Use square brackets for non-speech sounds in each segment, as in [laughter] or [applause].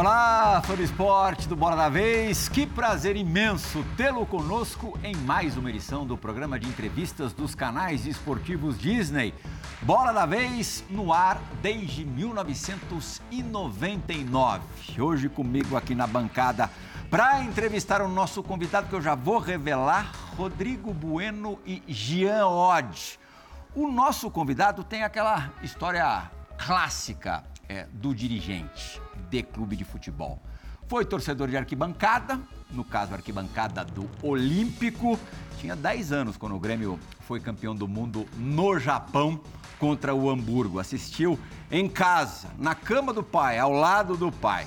Olá, fã do esporte do Bola da Vez. Que prazer imenso tê-lo conosco em mais uma edição do programa de entrevistas dos canais esportivos Disney. Bola da Vez no ar desde 1999. Hoje comigo aqui na bancada para entrevistar o nosso convidado que eu já vou revelar, Rodrigo Bueno e Jean Odd. O nosso convidado tem aquela história clássica é, do dirigente de clube de futebol. Foi torcedor de arquibancada, no caso, arquibancada do Olímpico. Tinha 10 anos quando o Grêmio foi campeão do mundo no Japão contra o Hamburgo. Assistiu em casa, na cama do pai, ao lado do pai.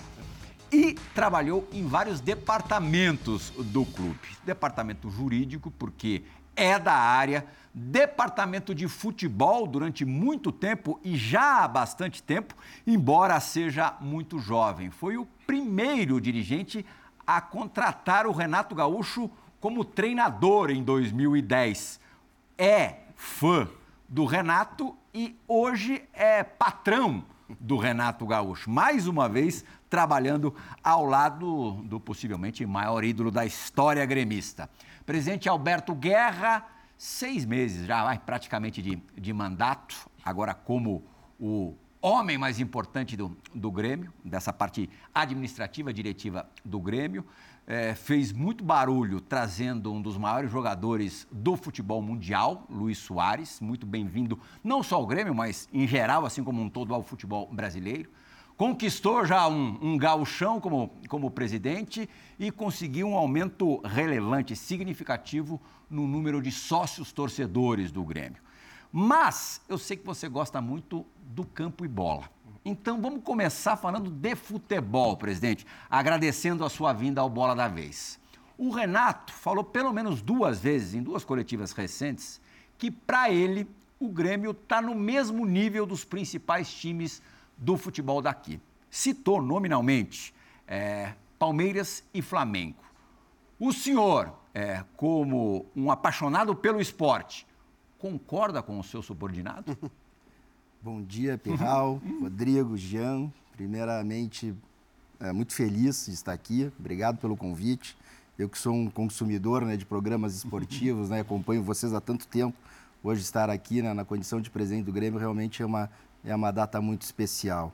E trabalhou em vários departamentos do clube. Departamento jurídico, porque é da área, departamento de futebol durante muito tempo e já há bastante tempo, embora seja muito jovem. Foi o primeiro dirigente a contratar o Renato Gaúcho como treinador em 2010. É fã do Renato e hoje é patrão do Renato Gaúcho. Mais uma vez trabalhando ao lado do possivelmente maior ídolo da história gremista. Presidente Alberto Guerra, seis meses já vai praticamente de, de mandato, agora como o homem mais importante do, do Grêmio, dessa parte administrativa, diretiva do Grêmio. É, fez muito barulho trazendo um dos maiores jogadores do futebol mundial, Luiz Soares, muito bem-vindo não só ao Grêmio, mas em geral, assim como um todo ao futebol brasileiro conquistou já um, um gauchão como, como presidente e conseguiu um aumento relevante, significativo no número de sócios torcedores do Grêmio. Mas eu sei que você gosta muito do campo e bola. Então vamos começar falando de futebol, presidente, agradecendo a sua vinda ao Bola da Vez. O Renato falou pelo menos duas vezes, em duas coletivas recentes, que para ele o Grêmio está no mesmo nível dos principais times do futebol daqui. Citou nominalmente é, Palmeiras e Flamengo. O senhor, é, como um apaixonado pelo esporte, concorda com o seu subordinado? [laughs] Bom dia, Pirral, [laughs] Rodrigo, Jean. Primeiramente, é, muito feliz de estar aqui. Obrigado pelo convite. Eu que sou um consumidor né, de programas esportivos, [laughs] né, acompanho vocês há tanto tempo. Hoje estar aqui né, na condição de presidente do Grêmio realmente é uma é uma data muito especial.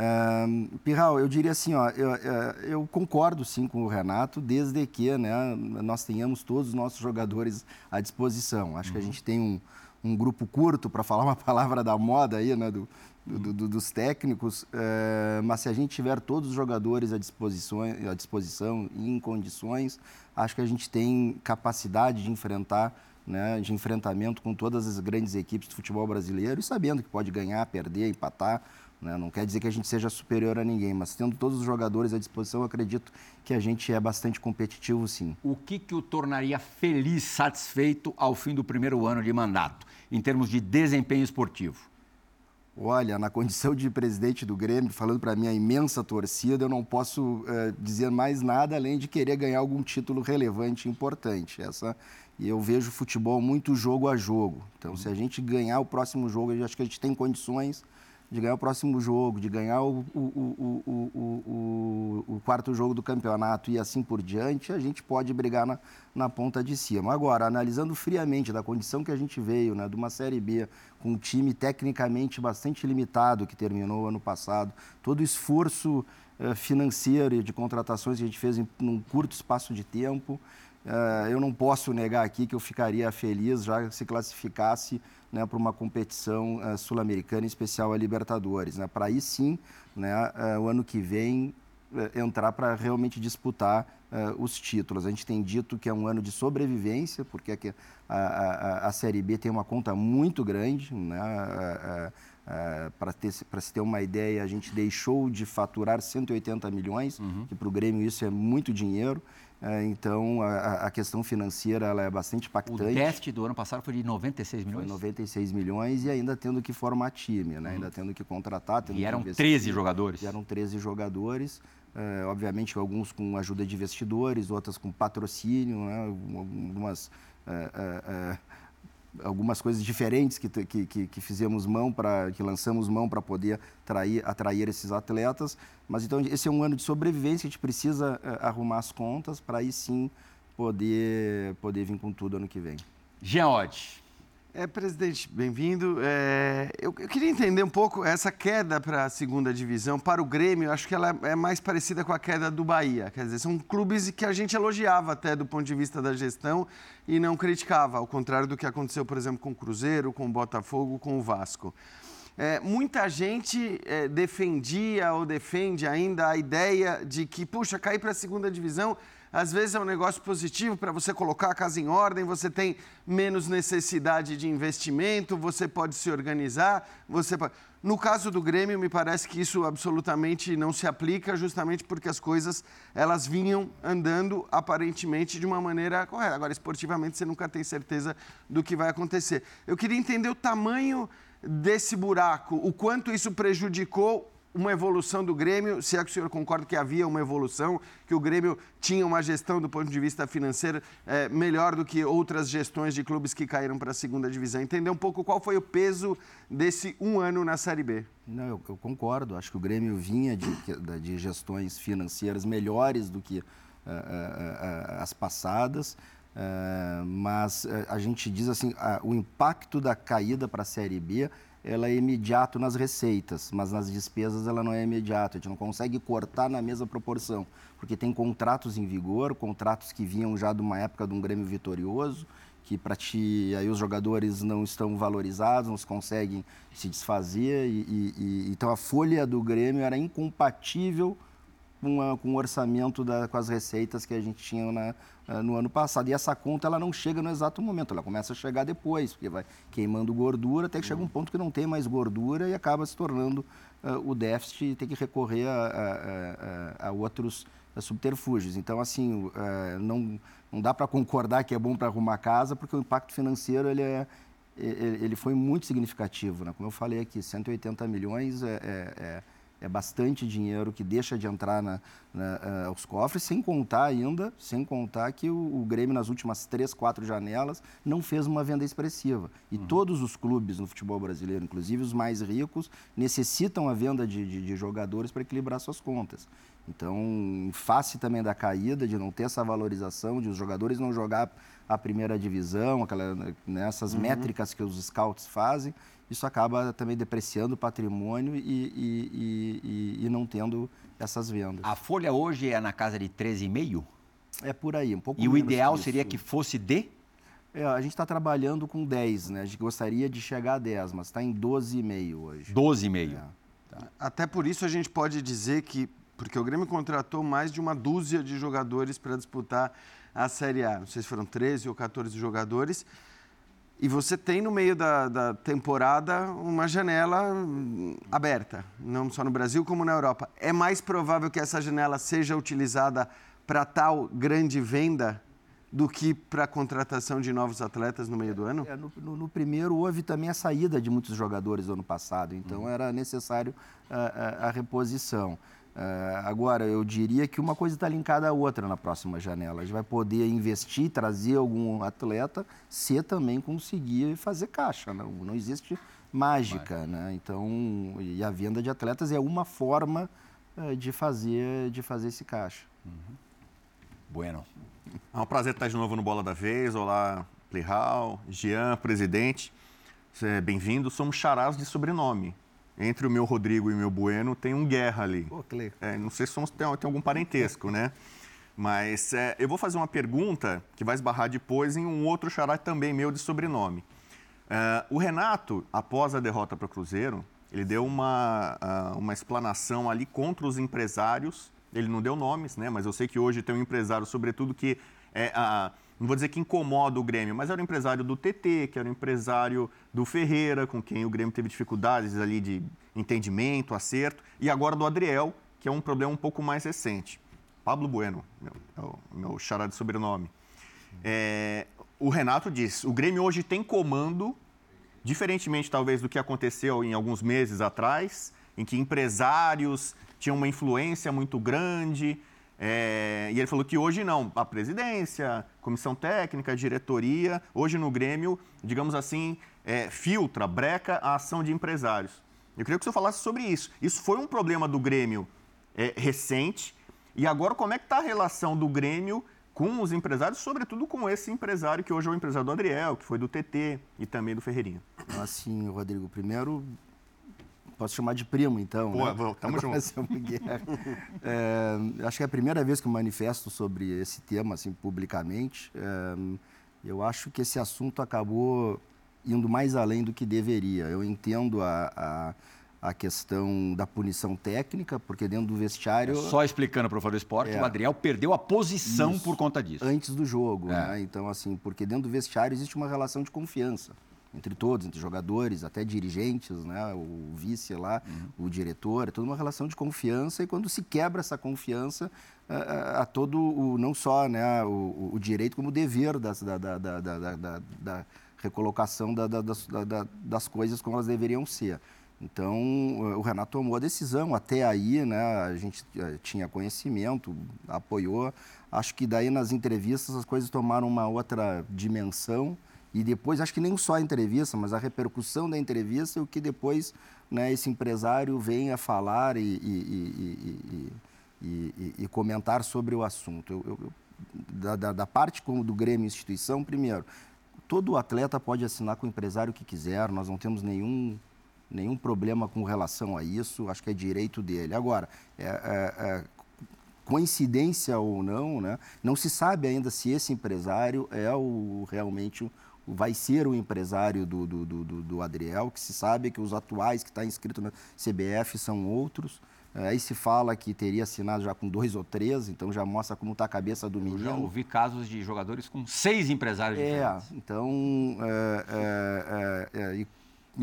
Uh, Pirral, eu diria assim, ó, eu, é, eu, concordo sim com o Renato, desde que né, nós tenhamos todos os nossos jogadores à disposição. Acho uhum. que a uhum. gente tem um, um grupo curto, para falar uma [laughs] palavra da moda aí, né, do, do, do, dos técnicos, uh, mas se a gente tiver todos os jogadores à disposição, à disposição e em condições, acho que a gente tem capacidade de enfrentar né, de enfrentamento com todas as grandes equipes do futebol brasileiro e sabendo que pode ganhar, perder, empatar. Né? Não quer dizer que a gente seja superior a ninguém, mas tendo todos os jogadores à disposição, acredito que a gente é bastante competitivo, sim. O que, que o tornaria feliz, satisfeito ao fim do primeiro ano de mandato, em termos de desempenho esportivo? Olha, na condição de presidente do Grêmio, falando para a minha imensa torcida, eu não posso uh, dizer mais nada além de querer ganhar algum título relevante e importante. Essa e eu vejo futebol muito jogo a jogo. Então, se a gente ganhar o próximo jogo, eu acho que a gente tem condições de ganhar o próximo jogo, de ganhar o, o, o, o, quarto jogo do campeonato e assim por diante, a gente pode brigar na, na ponta de cima. Agora, analisando friamente da condição que a gente veio, né, de uma Série B, com um time tecnicamente bastante limitado que terminou ano passado, todo o esforço eh, financeiro e de contratações que a gente fez em um curto espaço de tempo, Uh, eu não posso negar aqui que eu ficaria feliz já se classificasse né, para uma competição uh, sul-americana, em especial a Libertadores. Né? Para aí sim, né, uh, o ano que vem, entrar para realmente disputar os títulos. A gente tem dito que é um ano de sobrevivência, porque a, a, a Série B tem uma conta muito grande. Né? para se ter uma ideia, a gente deixou de faturar 180 milhões, uhum. que para o Grêmio isso é muito dinheiro. É, então, a, a, questão financeira ela é bastante impactante. O déficit do ano passado foi de 96 milhões? Foi 96 milhões e ainda tendo que formar time, né? Uhum. ainda tendo que contratar. Tendo e eram 13 jogadores? E eram 13 jogadores. É, obviamente, alguns com ajuda de investidores, outras com patrocínio, né? algumas... É, é, é algumas coisas diferentes que, que, que, que fizemos mão para que lançamos mão para poder atrair, atrair esses atletas mas então esse é um ano de sobrevivência a gente precisa uh, arrumar as contas para aí sim poder poder vir com tudo ano que vem Oddi. É, presidente, bem-vindo. É, eu, eu, queria entender um pouco essa queda para a segunda divisão. Para o Grêmio, acho que ela é mais parecida com a queda do Bahia. Quer dizer, são clubes que a gente elogiava até do ponto de vista da gestão e não criticava, ao contrário do que aconteceu, por exemplo, com o Cruzeiro, com o Botafogo, com o Vasco. É, muita gente é, defendia ou defende ainda a ideia de que, puxa, cair para a segunda divisão às vezes é um negócio positivo para você colocar a casa em ordem, você tem menos necessidade de investimento, você pode se organizar, você pode... No caso do Grêmio, me parece que isso absolutamente não se aplica, justamente porque as coisas elas vinham andando aparentemente de uma maneira correta. Agora, esportivamente, você nunca tem certeza do que vai acontecer. Eu queria entender o tamanho desse buraco, o quanto isso prejudicou uma evolução do Grêmio, se é que o senhor concorda que havia uma evolução, que o Grêmio tinha uma gestão do ponto de vista financeiro é, melhor do que outras gestões de clubes que caíram para a segunda divisão. Entender um pouco qual foi o peso desse um ano na Série B. Não, eu, eu concordo. Acho que o Grêmio vinha de, de gestões financeiras melhores do que uh, uh, uh, as passadas. mas a gente diz assim, o impacto da caída para a Série B ela é imediato nas receitas, mas nas despesas ela não é imediato. A gente não consegue cortar na mesma proporção, porque tem contratos em vigor, contratos que vinham já de uma época de um Grêmio vitorioso, que para ti aí os jogadores não estão valorizados, não conseguem se desfazer e, e, e, então a folha do Grêmio era incompatível com, a, com o orçamento da, com as receitas que a gente tinha na, eh, no ano passado. E essa conta ela não chega no exato momento, ela começa a chegar depois, porque vai queimando gordura até que chega um ponto que não tem mais gordura e acaba se tornando uh, o déficit e tem que recorrer a, a, a, a outros subterfúgios. Então, assim, uh, não, não dá para concordar que é bom para arrumar casa, porque o impacto financeiro ele é, ele foi muito significativo. Né? Como eu falei aqui, 180 milhões é, é, é é bastante dinheiro que deixa de entrar na, na, aos cofres, sem contar ainda, sem contar que o, o, Grêmio nas últimas três, quatro janelas não fez uma venda expressiva. E uhum. todos os clubes no futebol brasileiro, inclusive os mais ricos, necessitam a venda de, de, de jogadores para equilibrar suas contas. Então, em face também da caída, de não ter essa valorização, de os jogadores não jogar a primeira divisão, aquela, né, essas uhum. métricas que os scouts fazem, isso acaba também depreciando o patrimônio e, e, e, e não tendo essas vendas. A folha hoje é na casa de 13,5? É por aí, um pouco E o ideal seria que fosse de? É, a gente está trabalhando com 10, né? A gente gostaria de chegar a 10, mas está em 12,5 hoje. 12,5. É. Tá. Até por isso a gente pode dizer que, porque o Grêmio contratou mais de uma dúzia de jogadores para disputar a Série A. Não sei se foram 13 ou 14 jogadores. E você tem no meio da, da, temporada uma janela aberta, não só no Brasil como na Europa. É mais provável que essa janela seja utilizada para tal grande venda do que para a contratação de novos atletas no meio do ano? É, no, no, no, primeiro houve também a saída de muitos jogadores do ano passado, então uhum. era necessário a, a, a reposição. Uh, agora, eu diria que uma coisa está linkada à outra na próxima janela. A gente vai poder investir, trazer algum atleta, se também conseguir fazer caixa. Não, não existe mágica, né? Então, e a venda de atletas é uma forma uh, de, fazer, de fazer esse caixa. Uhum. Bueno. É um prazer estar de novo no Bola da Vez. Olá, Plihal, Jean, presidente. Bem-vindo. Somos charás de sobrenome entre o meu Rodrigo e o meu Bueno tem um guerra ali. Pô, que é, não sei se somos, tem, tem algum parentesco, né? Mas é, eu vou fazer uma pergunta que vai esbarrar depois em um outro xará também meu de sobrenome. É, o Renato, após a derrota para o Cruzeiro, ele deu uma, uh, uma explanação ali contra os empresários. Ele não deu nomes, né? Mas eu sei que hoje tem um empresário, sobretudo, que é a. Uh, não vou dizer que incomoda o Grêmio, mas era o empresário do TT, que era o empresário do Ferreira, com quem o Grêmio teve dificuldades ali de entendimento, acerto, e agora do Adriel, que é um problema um pouco mais recente. Pablo Bueno, meu, é o meu xará de sobrenome. É, o Renato diz: o Grêmio hoje tem comando, diferentemente talvez do que aconteceu em alguns meses atrás, em que empresários tinham uma influência muito grande É, e ele falou que hoje não, a presidência, comissão técnica, diretoria, hoje no Grêmio, digamos assim, é, filtra, breca a ação de empresários. Eu queria que você falasse sobre isso. Isso foi um problema do Grêmio é, recente. E agora, como é que está a relação do Grêmio com os empresários, sobretudo com esse empresário que hoje é o empresário do Adriel, que foi do TT e também do Ferreirinha? Assim, Rodrigo, primeiro posso chamar de primo, então. Pô, né? tamo Agora, junto. [laughs] é, acho que é a primeira vez que eu manifesto sobre esse tema, assim, publicamente. É, eu acho que esse assunto acabou indo mais além do que deveria. Eu entendo a, a a questão da punição técnica, porque dentro do vestiário. Só explicando para o Fórum do Esporte, é, o Adriel perdeu a posição isso, por conta disso. Antes do jogo, é. né? Então, assim, porque dentro do vestiário existe uma relação de confiança entre todos, entre jogadores, até dirigentes, né? O vice lá, uhum. o diretor, é toda uma relação de confiança e quando se quebra essa confiança, a, a todo o não só né, o, o direito como o dever das, da, da, da, da, recolocação da, das, das coisas como elas deveriam ser. Então, o Renato tomou a decisão. Até aí, né, a gente eh, tinha conhecimento, apoiou. Acho que daí nas entrevistas as coisas tomaram uma outra dimensão. E depois, acho que nem só a entrevista, mas a repercussão da entrevista e o que depois né, esse empresário vem a falar e, e, e, e comentar sobre o assunto. Eu, eu, da, da, da parte como do Grêmio Instituição, primeiro, todo atleta pode assinar com o empresário que quiser, nós não temos nenhum nenhum problema com relação a isso, acho que é direito dele. Agora, é, é, é, coincidência ou não, né? não se sabe ainda se esse empresário é o, realmente vai ser o empresário do, do, do, do Adriel, que se sabe que os atuais que está inscrito na CBF são outros. É, aí se fala que teria assinado já com dois ou três, então já mostra como está a cabeça do menino. Eu já ouvi casos de jogadores com seis empresários é, diferentes. Então, é, é, é,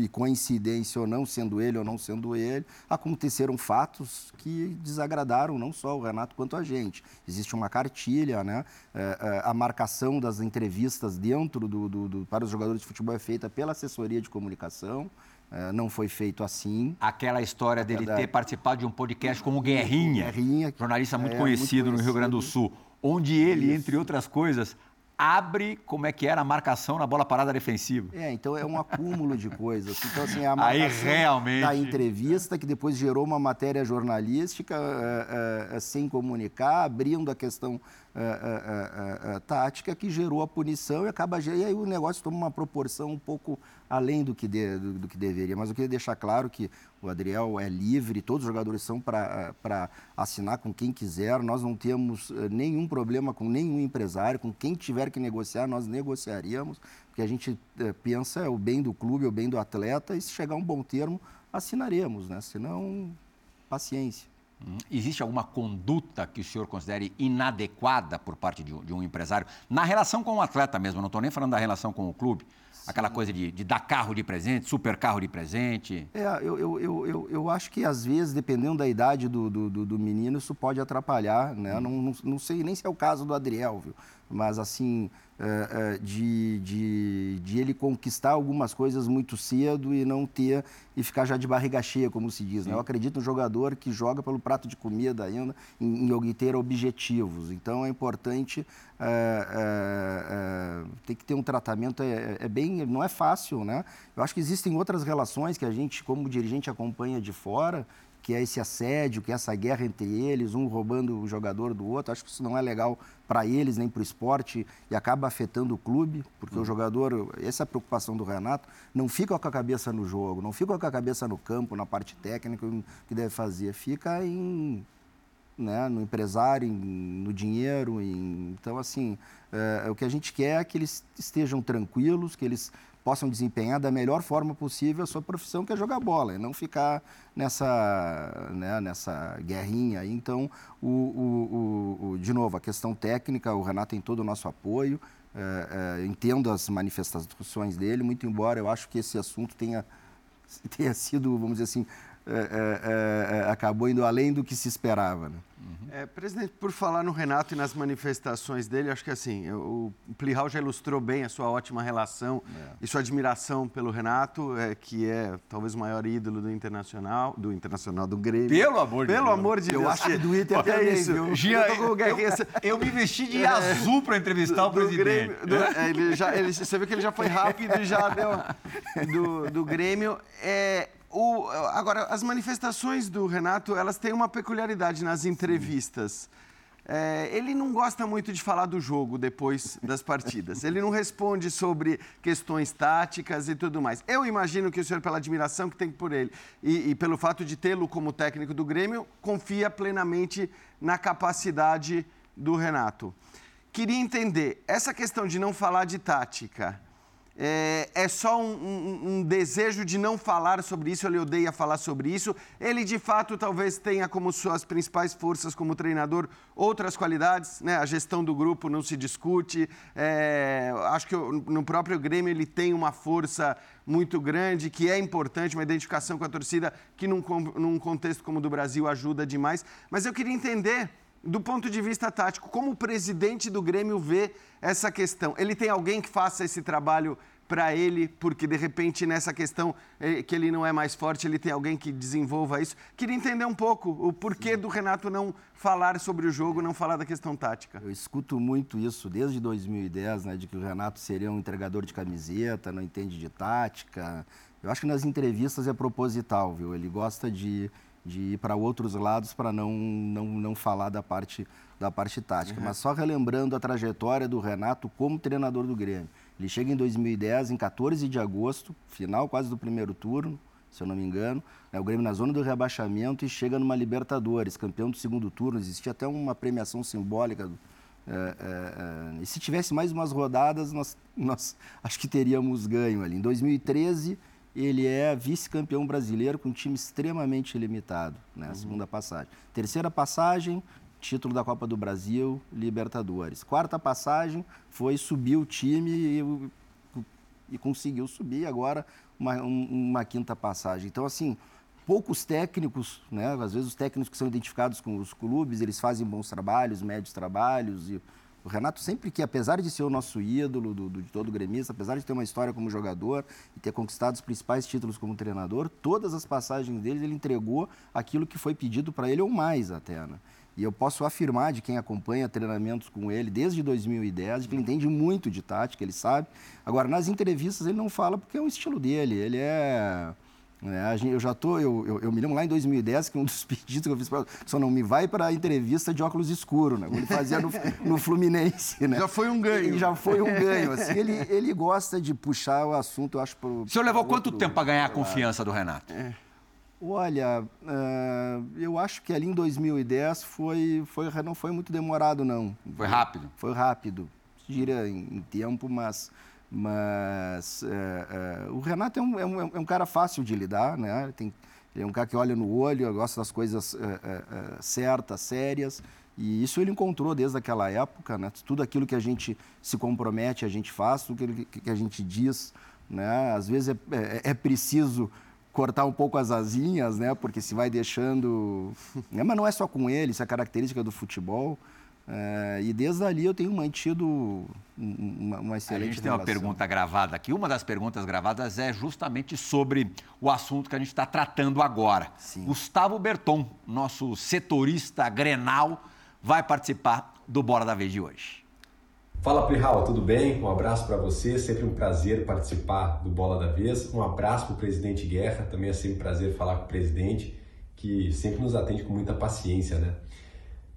e coincidência ou não, sendo ele ou não sendo ele, aconteceram fatos que desagradaram não só o Renato quanto a gente. Existe uma cartilha, né? É, é, a marcação das entrevistas dentro do, do, do, para os jogadores de futebol é feita pela assessoria de comunicação. É, não foi feito assim. Aquela história dele ter participado de um podcast como Guerrinha, Guerrinha jornalista muito, é, conhecido muito conhecido no Rio Grande do Sul, onde ele, Isso. entre outras coisas, abre como é que era a marcação na bola parada defensiva. É, então é um acúmulo de coisas. [laughs] Então, assim, a Aí, realmente... da entrevista, que depois gerou uma matéria jornalística é, é, sem comunicar, abrindo a questão é, tática, que gerou a punição e acaba... E aí o negócio toma uma proporção um pouco além do que, de, do, do, que deveria. Mas eu queria deixar claro que o Adriel é livre, todos os jogadores são para assinar com quem quiser. Nós não temos nenhum problema com nenhum empresário, com quem tiver que negociar, nós negociaríamos, porque a gente pensa é o bem do clube, é o bem do atleta, e se chegar um bom termo, assinaremos, né? Senão, paciência. Existe alguma conduta que o senhor considere inadequada por parte de um, de um empresário, na relação com o atleta mesmo, não estou nem falando da relação com o clube, Aquela coisa de, de, dar carro de presente, super carro de presente. É, eu, eu, eu, eu, acho que às vezes, dependendo da idade do, do, do menino, isso pode atrapalhar, né? Hum. Não, não, não, sei nem se é o caso do Adriel, viu? Mas assim, é, é, de, de, de ele conquistar algumas coisas muito cedo e não ter e ficar já de barriga cheia, como se diz. Né? Eu acredito no jogador que joga pelo prato de comida ainda em, em ter objetivos. Então é importante é, é, é, tem que ter um tratamento é, é, bem não é fácil, né? Eu acho que existem outras relações que a gente como dirigente acompanha de fora que é esse assédio, que é essa guerra entre eles, um roubando o jogador do outro. Acho que isso não é legal para eles nem para o esporte e acaba afetando o clube, porque uhum. o jogador, essa é a preocupação do Renato, não fica com a cabeça no jogo, não fica com a cabeça no campo, na parte técnica que deve fazer, fica em né, no empresário, em, no dinheiro. Em, então, assim, é, o que a gente quer é que eles estejam tranquilos, que eles possam desempenhar da melhor forma possível a sua profissão, que é jogar bola, e não ficar nessa, né, nessa guerrinha. Então, o, o, o, de novo, a questão técnica, o Renato tem todo o nosso apoio, é, é, entendo as manifestações dele, muito embora eu acho que esse assunto tenha, [laughs] tenha sido, vamos dizer assim, é, é, acabou indo além do que se esperava. Né? É, presidente, por falar no Renato e nas manifestações dele, acho que assim, o Plihal já ilustrou bem a sua ótima relação é. e sua admiração pelo Renato, é, que é talvez o maior ídolo do Internacional, do Internacional do Grêmio. Pelo amor de Pelo Deus. amor de Deus. Eu acho que do Inter é isso. Gia, eu, eu, eu, me vesti de é. azul para entrevistar do, o presidente. Grêmio, do, é, ele já, ele, você viu que ele já foi rápido e já deu do, do Grêmio. É, o, agora, as manifestações do Renato, elas têm uma peculiaridade nas entrevistas. É, ele não gosta muito de falar do jogo depois das partidas. Ele não responde sobre questões táticas e tudo mais. Eu imagino que o senhor, pela admiração que tem por ele e, e pelo fato de tê-lo como técnico do Grêmio, confia plenamente na capacidade do Renato. Queria entender, essa questão de não falar de tática, é, é só um, um, um, desejo de não falar sobre isso, ele odeia falar sobre isso. Ele, de fato, talvez tenha como suas principais forças como treinador outras qualidades, né? A gestão do grupo não se discute. É, acho que no próprio Grêmio ele tem uma força muito grande, que é importante, uma identificação com a torcida, que num, num contexto como o do Brasil ajuda demais. Mas eu queria entender do ponto de vista tático, como o presidente do Grêmio vê essa questão? Ele tem alguém que faça esse trabalho para ele, porque de repente nessa questão eh, que ele não é mais forte, ele tem alguém que desenvolva isso. Queria entender um pouco o porquê do Renato não falar sobre o jogo, não falar da questão tática. Eu escuto muito isso desde 2010, né, de que o Renato seria um entregador de camiseta, não entende de tática. Eu acho que nas entrevistas é proposital, viu? Ele gosta de de ir para outros lados para não, não, não falar da parte, da parte tática. Uhum. Mas só relembrando a trajetória do Renato como treinador do Grêmio. Ele chega em 2010, em 14 de agosto, final quase do primeiro turno, se eu não me engano. Né, o Grêmio na zona do rebaixamento e chega numa Libertadores, campeão do segundo turno. Existia até uma premiação simbólica. É, é, é, e se tivesse mais umas rodadas, nós, nós [laughs] acho que teríamos ganho ali. Em 2013 ele é vice-campeão brasileiro com um time extremamente limitado, né? Uhum. Segunda passagem. Terceira passagem, título da Copa do Brasil, Libertadores. Quarta passagem foi subir o time e, e conseguiu subir agora uma, uma, quinta passagem. Então, assim, poucos técnicos, né? Às vezes os técnicos que são identificados com os clubes, eles fazem bons trabalhos, médios trabalhos e o Renato sempre que, apesar de ser o nosso ídolo do, do, de todo gremista, apesar de ter uma história como jogador e ter conquistado os principais títulos como treinador, todas as passagens dele ele entregou aquilo que foi pedido para ele ou mais até, né? E eu posso afirmar de quem acompanha treinamentos com ele desde 2010, que ele entende muito de tática, ele sabe. Agora, nas entrevistas ele não fala porque é um estilo dele, ele é, eu já tô, eu, eu, eu, me lembro lá em 2010 que um dos [laughs] pedidos que eu fiz para só não me vai para a entrevista de óculos escuros, né? Como ele fazia no, no, Fluminense, né? Já foi um ganho. E já foi um ganho. Assim, ele, ele gosta de puxar o assunto, eu acho. Pro, o senhor levou quanto tempo para ganhar a confiança do Renato? É. Olha, uh, eu acho que ali em 2010 foi, foi, não foi muito demorado, não. Foi rápido? Foi rápido. Gira em, em tempo, mas mas é, é, o Renato é um, é, um, é um, cara fácil de lidar, né? Tem, ele é um cara que olha no olho, gosta das coisas é, é, é, certas, sérias. E isso ele encontrou desde aquela época, né? Tudo aquilo que a gente se compromete, a gente faz, tudo que, que a gente diz, né? Às vezes é, preciso cortar um pouco as asinhas, né? Porque se vai deixando... Né? Mas não é só com ele, isso é característica do futebol. É, e desde ali eu tenho mantido uma, uma excelente A gente tem relação. uma pergunta gravada aqui. Uma das perguntas gravadas é justamente sobre o assunto que a gente está tratando agora. Sim. Gustavo Berton, nosso setorista grenal, vai participar do Bora da Vez de hoje. Fala Plihal, tudo bem? Um abraço para você, sempre um prazer participar do Bola da Vez. Um abraço para o presidente Guerra, também é sempre um prazer falar com o presidente, que sempre nos atende com muita paciência, né?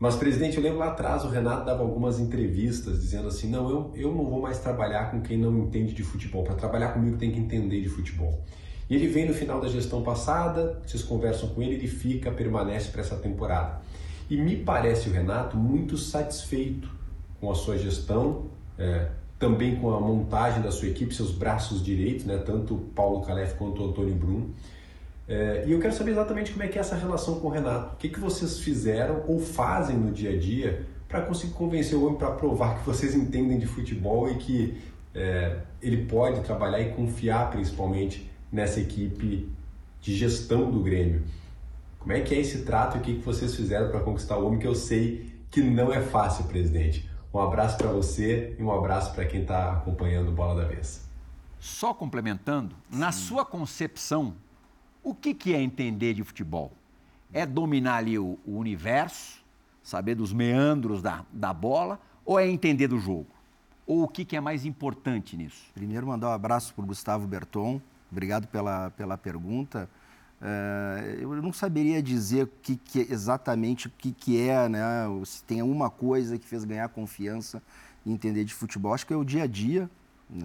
Mas, presidente, eu lembro lá atrás o Renato dava algumas entrevistas dizendo assim: não, eu, eu não vou mais trabalhar com quem não entende de futebol. Para trabalhar comigo tem que entender de futebol. E ele vem no final da gestão passada, vocês conversam com ele, ele fica, permanece para essa temporada. E me parece o Renato muito satisfeito com a sua gestão, é, também com a montagem da sua equipe, seus braços direitos, né, tanto Paulo Calef quanto o Antônio Brum. É, e eu quero saber exatamente como é que é essa relação com o Renato. O que, que vocês fizeram ou fazem no dia a dia para conseguir convencer o homem para provar que vocês entendem de futebol e que é, ele pode trabalhar e confiar principalmente nessa equipe de gestão do Grêmio. Como é que é esse trato e o que vocês fizeram para conquistar o homem que eu sei que não é fácil, presidente? Um abraço para você e um abraço para quem está acompanhando o Bola da Vez. Só complementando, Sim. na sua concepção, o que, que é entender de futebol? É dominar ali o, o universo, saber dos meandros da, da bola, ou é entender do jogo? Ou o que, que é mais importante nisso? Primeiro, mandar um abraço para o Gustavo Berton. Obrigado pela, pela pergunta. Uh, eu não saberia dizer que, que exatamente o que, que é, né? se tem uma coisa que fez ganhar confiança e entender de futebol. Acho que é o dia a dia,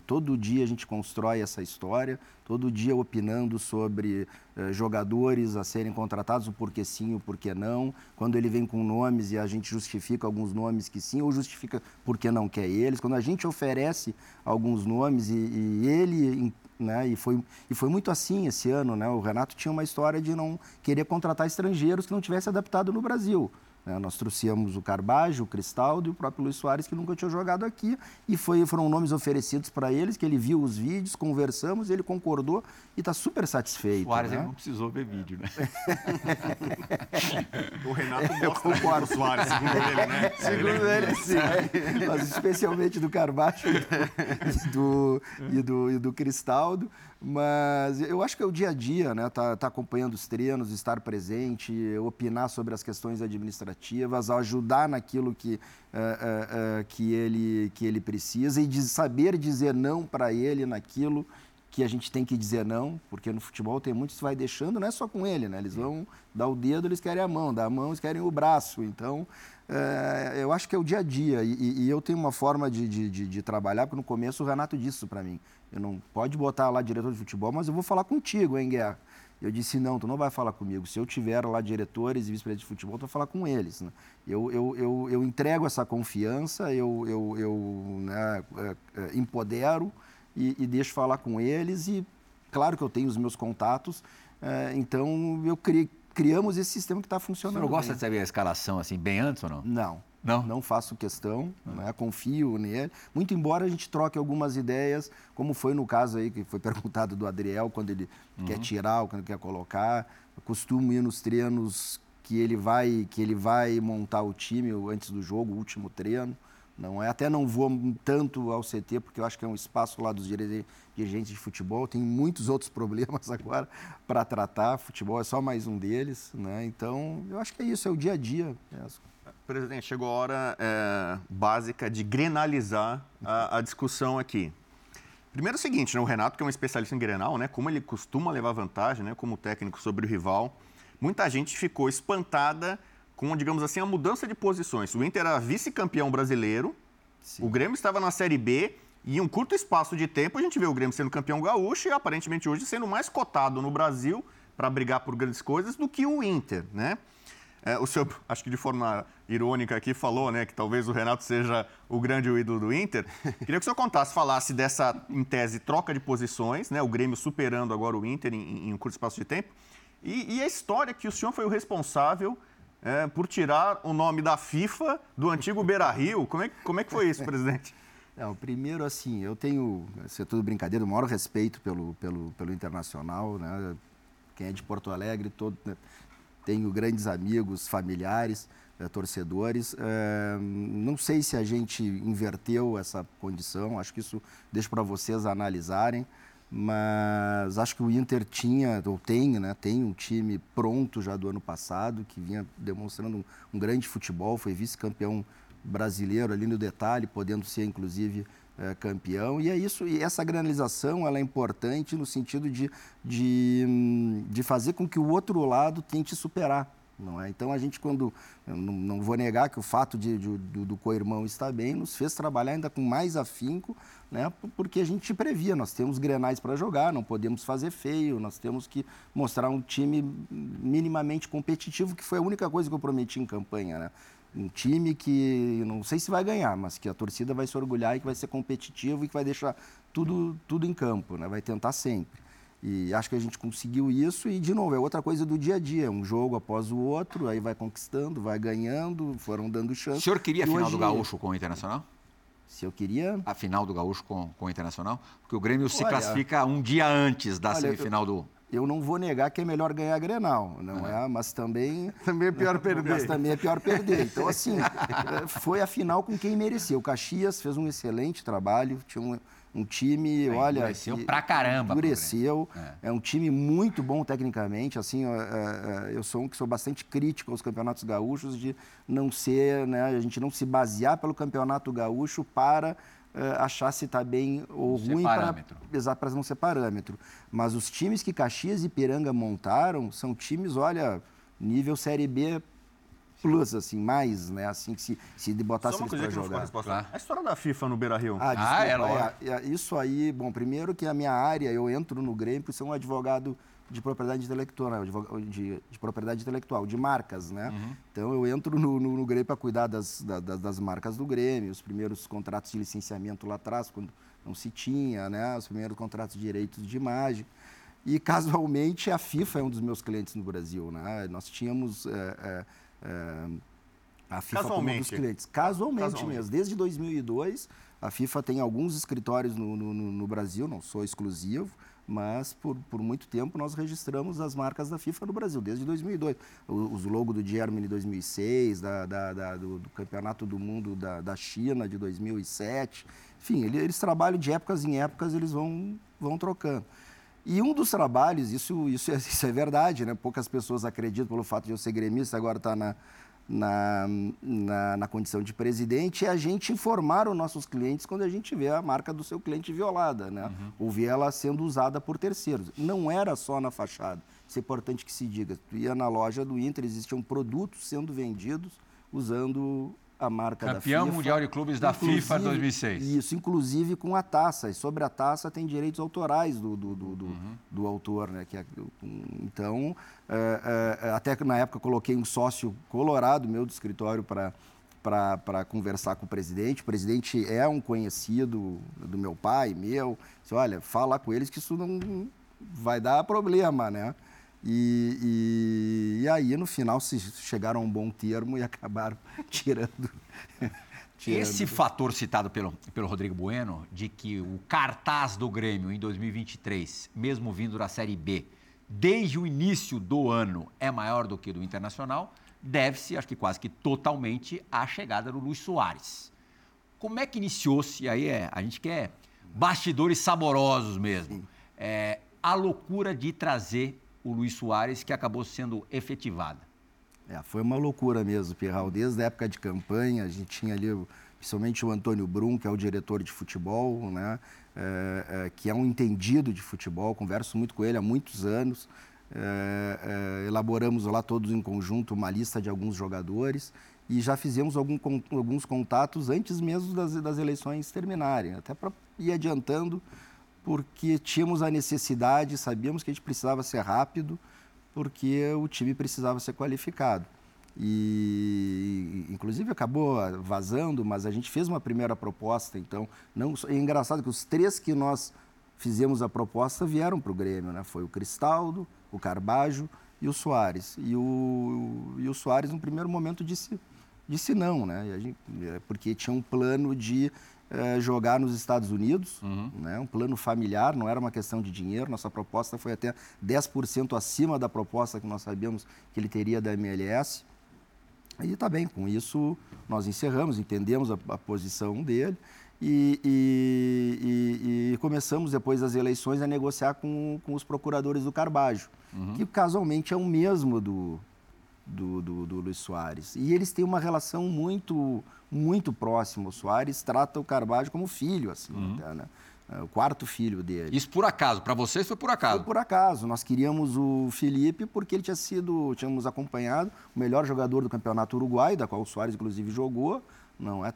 Todo dia a gente constrói essa história, todo dia opinando sobre eh, jogadores a serem contratados, o porquê sim, o porquê não. Quando ele vem com nomes e a gente justifica alguns nomes que sim, ou justifica porque não quer eles. Quando a gente oferece alguns nomes e, e ele né? E foi, e foi muito assim esse ano, né? O Renato tinha uma história de não querer contratar estrangeiros que não tivesse adaptado no Brasil. Né? Nós trouxemos o Carbajo, o Cristaldo e o próprio Luiz Soares, que nunca tinha jogado aqui. E foi, foram nomes oferecidos para eles, que ele viu os vídeos, conversamos, ele concordou e está super satisfeito. O Soares né? não precisou ver vídeo, né? [laughs] o Renato gosta do Soares, segundo ele, né? Segundo ele, sim. É, mas especialmente do Carbajo [laughs] e do, e do, e do Cristaldo. Mas eu acho que é o dia a dia, né? Tá, tá acompanhando os treinos, estar presente, opinar sobre as questões administrativas, ajudar naquilo que, uh, uh, uh, que, ele, que ele precisa e de saber dizer não para ele naquilo que a gente tem que dizer não, porque no futebol tem muitos que vai deixando, não é só com ele, né? Eles vão dar o dedo, eles querem a mão, dar a mão, eles querem o braço. Então, é, eu acho que é o dia a dia. E, e eu tenho uma forma de, de, de, de, trabalhar, porque no começo o Renato disse isso para mim. Eu não pode botar lá diretor de futebol, mas eu vou falar contigo, hein, Guerra? Eu disse, não, tu não vai falar comigo. Se eu tiver lá diretores e vice-presidentes de futebol, tu vai falar com eles. Né? Eu, eu, eu, eu, entrego essa confiança, eu, eu, eu né, é, é, empodero e, e deixo falar com eles. E claro que eu tenho os meus contatos, é, então eu criei, criamos esse sistema que está funcionando. Você não gosta bem. de saber a escalação assim bem antes ou não? Não. Não? Não faço questão, né? confio nele. Muito embora a gente troque algumas ideias, como foi no caso aí que foi [laughs] perguntado do Adriel, quando ele uhum. quer tirar ou quando quer colocar. Eu costumo ir nos treinos que ele vai que ele vai montar o time antes do jogo, o último treino. Não é, até não vou tanto ao CT porque eu acho que é um espaço lá dos dirigentes de futebol. Tem muitos [laughs] outros problemas agora para tratar. Futebol é só mais um deles, né? Então eu acho que é isso, é o dia a dia. É Presidente, chegou a hora é, básica de grenalizar a, a, discussão aqui. Primeiro é o seguinte, né, o Renato, que é um especialista em Grenal, né, como ele costuma levar vantagem né, como técnico sobre o rival, muita gente ficou espantada com, digamos assim, a mudança de posições. O Inter era vice-campeão brasileiro, Sim. o Grêmio estava na Série B, e em um curto espaço de tempo a gente vê o Grêmio sendo campeão gaúcho e aparentemente hoje sendo mais cotado no Brasil para brigar por grandes coisas do que o Inter, né? É, o senhor, acho que de forma irônica aqui, falou né, que talvez o Renato seja o grande ídolo do Inter. [laughs] Queria que o senhor contasse, falasse dessa, em tese, troca de posições, né, o Grêmio superando agora o Inter em, em um curto espaço de tempo. E, e, a história que o senhor foi o responsável é, por tirar o nome da FIFA do antigo Beira Rio. Como é, como é que foi isso, [laughs] presidente? Não, primeiro, assim, eu tenho, isso é tudo brincadeira, o maior respeito pelo, pelo, pelo Internacional, né? Quem é de Porto Alegre, todo, né? Tenho grandes amigos, familiares, eh, torcedores. Eh, não sei se a gente inverteu essa condição, acho que isso deixo para vocês analisarem, mas acho que o Inter tinha, ou tem, né, tem um time pronto já do ano passado, que vinha demonstrando um, um grande futebol, foi vice-campeão brasileiro ali no detalhe, podendo ser inclusive é, campeão. E é isso, e essa granalização ela é importante no sentido de, de, de fazer com que o outro lado tente superar. Não é? Então a gente, quando. Não, não vou negar que o fato de, de do, do co-irmão estar bem nos fez trabalhar ainda com mais afinco, né? porque a gente previa, nós temos grenais para jogar, não podemos fazer feio, nós temos que mostrar um time minimamente competitivo, que foi a única coisa que eu prometi em campanha. Né? Um time que não sei se vai ganhar, mas que a torcida vai se orgulhar e que vai ser competitivo e que vai deixar tudo, tudo em campo, né? vai tentar sempre. E acho que a gente conseguiu isso e, de novo, é outra coisa do dia a dia, um jogo após o outro, aí vai conquistando, vai ganhando, foram dando chance. O senhor queria a final hoje... do Gaúcho com o Internacional? Se eu queria. A final do Gaúcho com, com o Internacional? Porque o Grêmio se olha, classifica um dia antes da olha, semifinal eu, do. Eu não vou negar que é melhor ganhar a Grenal, não é? Mas também... Também é pior perder. Mas também é pior perder. Então, [laughs] assim, foi a final com quem merecia. O Caxias fez um excelente trabalho, tinha um, um time, é, olha... Endureceu pra caramba. Endureceu. É. é. um time muito bom tecnicamente, assim, eu sou um que sou bastante crítico aos campeonatos gaúchos de não ser, né, a gente não se basear pelo campeonato gaúcho para achar se está bem ou não ruim para não ser parâmetro. Mas os times que Caxias e Piranga montaram são times, olha, nível Série B plus, assim, mais, né? Assim, que se, se botasse eles para jogar. Claro. A história da FIFA no Beira-Rio. Ah, desculpa, ah, é, é, é, Isso aí, bom, primeiro que a minha área, eu entro no Grêmio por ser um advogado de propriedade intelectual, né? de, de, propriedade intelectual, de marcas, né? Uhum. Então eu entro no, no, no Grêmio para cuidar das, das, das, marcas do Grêmio, os primeiros contratos de licenciamento lá atrás, quando não se tinha, né? Os primeiros contratos de direitos de imagem. E casualmente a FIFA é um dos meus clientes no Brasil, né? Nós tínhamos é, é, é, a FIFA como um dos clientes. Casualmente, Casualmente, mesmo, desde 2002 a FIFA tem alguns escritórios no, no, no Brasil, não sou exclusivo mas por, por muito tempo nós registramos as marcas da FIFA no Brasil, desde 2002. Os logos do Germany 2006, da, da, da do, do, Campeonato do Mundo da, da China de 2007. Enfim, eles, trabalham de épocas em épocas, eles vão, vão trocando. E um dos trabalhos, isso, isso, é, [laughs] isso é verdade, né? poucas pessoas acreditam pelo fato de eu ser gremista, agora está na, na, na, na, condição de presidente é a gente informar os nossos clientes quando a gente vê a marca do seu cliente violada, né? Uhum. Ou vê ela sendo usada por terceiros. Não era só na fachada. Isso é importante que se diga. Tu ia na loja do Inter, existiam produtos sendo vendidos usando a marca Campeão da FIFA. Mundial de Clubes da FIFA 2006. Isso, inclusive com a taça. E sobre a taça tem direitos autorais do, do, do, do, uhum. do autor. Né? Que é, então, é, é, até que na época coloquei um sócio colorado meu do escritório para para conversar com o presidente. O presidente é um conhecido do meu pai, meu. Disse, olha, fala com eles que isso não vai dar problema, né? E, e, e, aí, no final, se chegaram a um bom termo e [laughs] acabaram tirando. [laughs] tirando. Esse fator citado pelo, pelo Rodrigo Bueno, de que o cartaz do Grêmio em 2023, mesmo vindo da Série B, desde o início do ano, é maior do que do Internacional, deve-se, acho que quase que totalmente, à chegada do Luiz Soares. Como é que iniciou-se? Aí é, a gente quer bastidores saborosos mesmo. É, a loucura de trazer o Luiz Soares, que acabou sendo efetivada. É, foi uma loucura mesmo, Pirral. Desde a época de campanha, a gente tinha ali principalmente o Antônio Brum, que é o diretor de futebol, né? É, é, que é um entendido de futebol, converso muito com ele há muitos anos. É, é elaboramos lá todos em conjunto uma lista de alguns jogadores e já fizemos algum, alguns contatos antes mesmo das, das eleições terminarem, até para ir adiantando porque tínhamos a necessidade, sabíamos que a gente precisava ser rápido, porque o time precisava ser qualificado. E, inclusive, acabou vazando, mas a gente fez uma primeira proposta. Então, não, é engraçado que os três que nós fizemos a proposta vieram para o Grêmio, né? Foi o Cristaldo, o Carbajo e o Soares. E o, e o Soares, no primeiro momento, disse, disse não, né? Gente, é, porque tinha um plano de é, jogar nos Estados Unidos, uhum. né? um plano familiar, não era uma questão de dinheiro. Nossa proposta foi até 10% acima da proposta que nós sabíamos que ele teria da MLS. E está bem, com isso nós encerramos, entendemos a, a posição dele e, e, e, e, começamos, depois das eleições, a negociar com, com os procuradores do Carbajo, uhum. que casualmente é o mesmo do, do, do, do Luiz Soares. E eles têm uma relação muito, muito próxima. O Soares trata o Carvalho como filho, assim, uhum. né? É o quarto filho dele. Isso por acaso? Para vocês foi por acaso? Foi por acaso. Nós queríamos o Felipe porque ele tinha sido, tínhamos acompanhado o melhor jogador do campeonato uruguai, da qual o Soares inclusive jogou. Não é,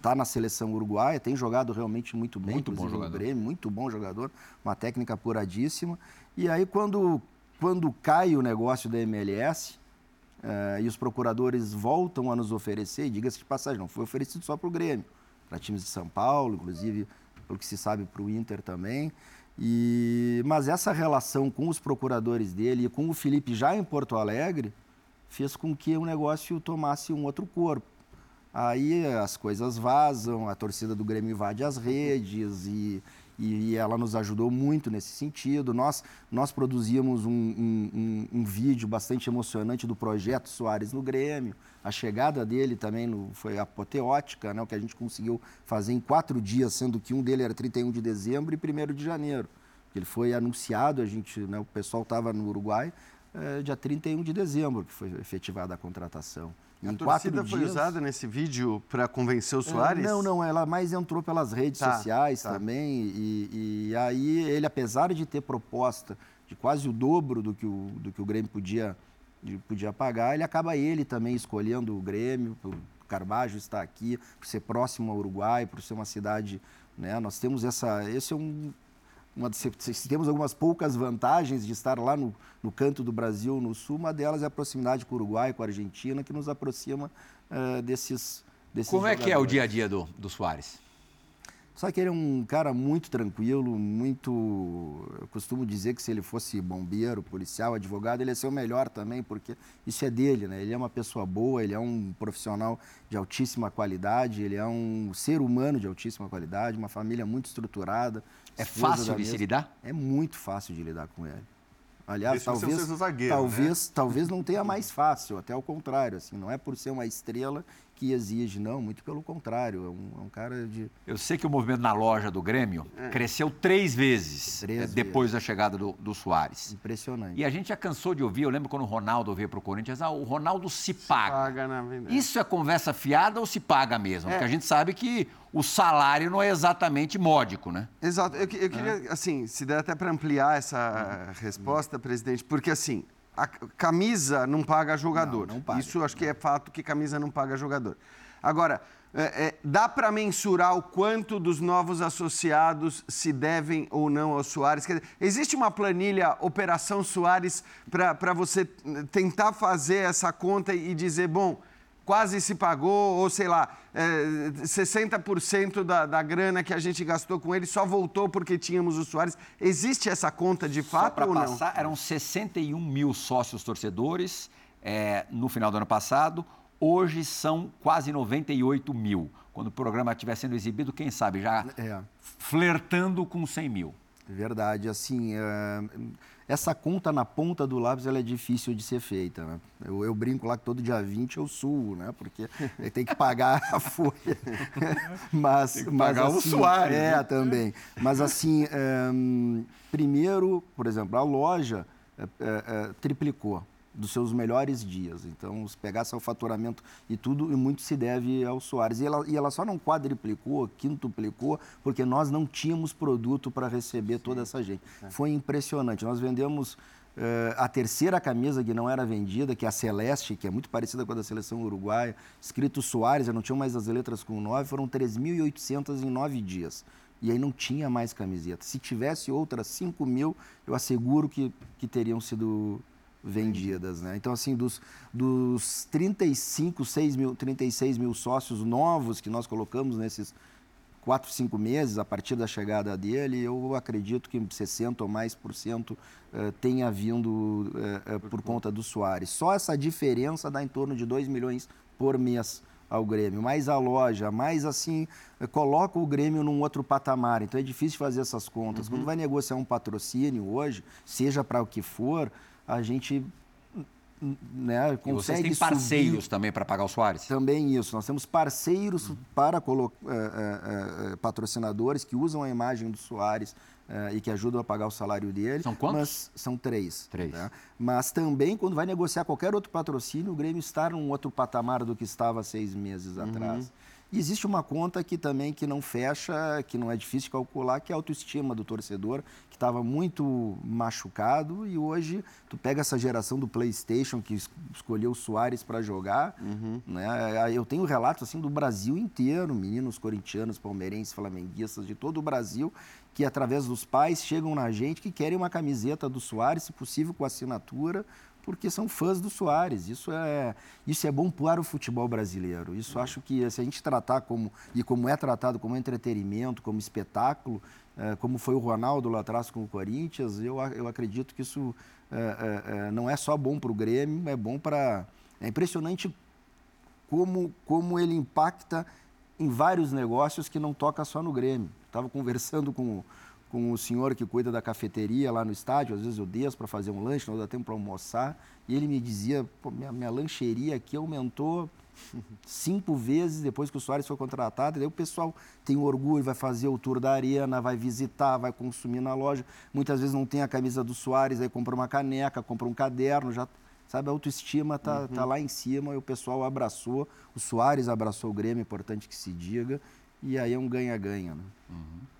tá na seleção uruguaia, tem jogado realmente muito bem, muito bom jogador. Grêmio, muito bom jogador, uma técnica apuradíssima. E aí quando quando cai o negócio da MLS, Uh, e os procuradores voltam a nos oferecer, diga-se de passagem, não foi oferecido só para o Grêmio, para times de São Paulo, inclusive, pelo que se sabe, para o Inter também. E, mas essa relação com os procuradores dele e com o Felipe já em Porto Alegre fez com que o negócio tomasse um outro corpo. Aí as coisas vazam, a torcida do Grêmio invade as redes e, e, ela nos ajudou muito nesse sentido. Nós, nós produzimos um, um, um, um vídeo bastante emocionante do projeto Soares no Grêmio. A chegada dele também no, foi apoteótica, né, o que a gente conseguiu fazer em quatro dias, sendo que um dele era 31 de dezembro e 1 de janeiro. Ele foi anunciado, a gente, né, o pessoal estava no Uruguai, é, dia 31 de dezembro, que foi efetivada a contratação. A em torcida foi dias... usada nesse vídeo para convencer o Soares? É, não, não, ela mais entrou pelas redes tá, sociais tá. também. E, e, aí ele, apesar de ter proposta de quase o dobro do que o, do que o Grêmio podia, podia pagar, ele acaba ele também escolhendo o Grêmio, o Carbajo está aqui, por ser próximo ao Uruguai, por ser uma cidade. Né, nós temos essa. Esse é um, uma, temos algumas poucas vantagens de estar lá no, no, canto do Brasil, no sul, uma delas é a proximidade com o Uruguai, com a Argentina, que nos aproxima uh, desses, desses Como é que é o dia a dia do, do Soares? Só que ele é um cara muito tranquilo, muito. Eu costumo dizer que se ele fosse bombeiro, policial, advogado, ele ia ser o melhor também, porque isso é dele, né? Ele é uma pessoa boa, ele é um profissional de altíssima qualidade, ele é um ser humano de altíssima qualidade, uma família muito estruturada. É fácil de se lidar? É muito fácil de lidar com ele. Aliás, talvez, zagueiro, talvez, né? talvez não tenha mais fácil, até ao contrário, assim, não é por ser uma estrela que exige, não, muito pelo contrário, é um, é um, cara de... Eu sei que o movimento na loja do Grêmio é. cresceu três vezes três é, depois vezes. da chegada do, do Soares. Impressionante. E a gente já cansou de ouvir, eu lembro quando o Ronaldo veio para o Corinthians, ah, o Ronaldo se paga. Se paga na verdade. Isso é conversa fiada ou se paga mesmo? É. Porque a gente sabe que o salário não é exatamente módico, né? Exato. Eu, eu queria, é. assim, se der até para ampliar essa hum. resposta, presidente, porque assim, a camisa não paga jogador. Não, não paga. Isso acho que é fato que camisa não paga jogador. Agora, é, é, dá para mensurar o quanto dos novos associados se devem ou não ao Soares? Dizer, existe uma planilha Operação Soares para você tentar fazer essa conta e dizer, bom, quase se pagou, ou sei lá, é, 60% da, da grana que a gente gastou com ele só voltou porque tínhamos o Soares. Existe essa conta de fato só ou passar, não? Eram 61 mil sócios torcedores é, no final do ano passado. Hoje são quase 98 mil. Quando o programa estiver sendo exibido, quem sabe já é. flertando com 100 mil. Verdade. Assim, é essa conta na ponta do lápis ela é difícil de ser feita. Né? Eu, eu, brinco lá que todo dia 20 eu suo, né? porque tem que pagar a [laughs] folha. mas, tem que pagar mas, assim, o usuário. É, né? também. Mas assim, é, primeiro, por exemplo, a loja é, é, triplicou dos seus melhores dias. Então, se pegasse o faturamento e tudo, e muito se deve ao Soares. E ela, e ela só não quadriplicou, quintuplicou, porque nós não tínhamos produto para receber toda essa gente. É. Foi impressionante. Nós vendemos Uh, a terceira camisa que não era vendida, que é a Celeste, que é muito parecida com a da seleção uruguaia, escrito Soares, já não tinham mais as letras com nove, foram 3.800 em nove dias. E aí não tinha mais camiseta. Se tivesse outras 5 mil, eu asseguro que, que teriam sido vendidas. Né? Então, assim, dos, dos 35, 6 mil, 36 mil sócios novos que nós colocamos nesses 4, 5 meses, a partir da chegada dele, eu acredito que 60% ou mais por cento uh, tenha vindo uh, uh, por conta do Soares. Só essa diferença dá em torno de 2 milhões por mês ao Grêmio, mais a loja, mais assim, coloca o Grêmio num outro patamar. Então é difícil fazer essas contas. Uhum. Quando vai negociar um patrocínio hoje, seja para o que for, a gente né, consegue. E vocês têm parceiros subir. também para pagar o Soares? Também isso. Nós temos parceiros uhum. para é, é, é, patrocinadores que usam a imagem do Soares é, e que ajudam a pagar o salário dele. São quantos? São três. Três. Né? Mas também, quando vai negociar qualquer outro patrocínio, o Grêmio está num outro patamar do que estava seis meses uhum. E existe uma conta que também que não fecha, que não é difícil calcular, que é a autoestima do torcedor, que estava muito machucado e hoje tu pega essa geração do PlayStation que escolheu o Soares para jogar, uhum. né? Eu tenho relatos assim do Brasil inteiro, meninos corintianos, palmeirenses, flamenguistas de todo o Brasil que através dos pais chegam na gente que querem uma camiseta do Soares, se possível com assinatura, porque são fãs do Soares. Isso é, isso é bom para o futebol brasileiro. Isso acho que se a gente tratar como, e como é tratado como entretenimento, como espetáculo, é, como foi o Ronaldo lá atrás com o Corinthians, eu, eu acredito que isso é, é, é não é só bom para o Grêmio, é bom para. É impressionante como, como ele impacta em vários negócios que não toca só no Grêmio. Estava conversando com, com o senhor que cuida da cafeteria lá no estádio, às vezes eu desço para fazer um lanche, não dá tempo para almoçar, e ele me dizia, minha, minha lancheria aqui aumentou [laughs] cinco vezes depois que o Soares foi contratado. E daí o pessoal tem orgulho, vai fazer o tour da arena, vai visitar, vai consumir na loja. Muitas vezes não tem a camisa do Soares, aí compra uma caneca, compra um caderno, já sabe, a autoestima tá, uhum. tá lá em cima e o pessoal abraçou. O Soares abraçou o Grêmio, é importante que se diga. E aí é um ganha-ganha. Né? Uhum.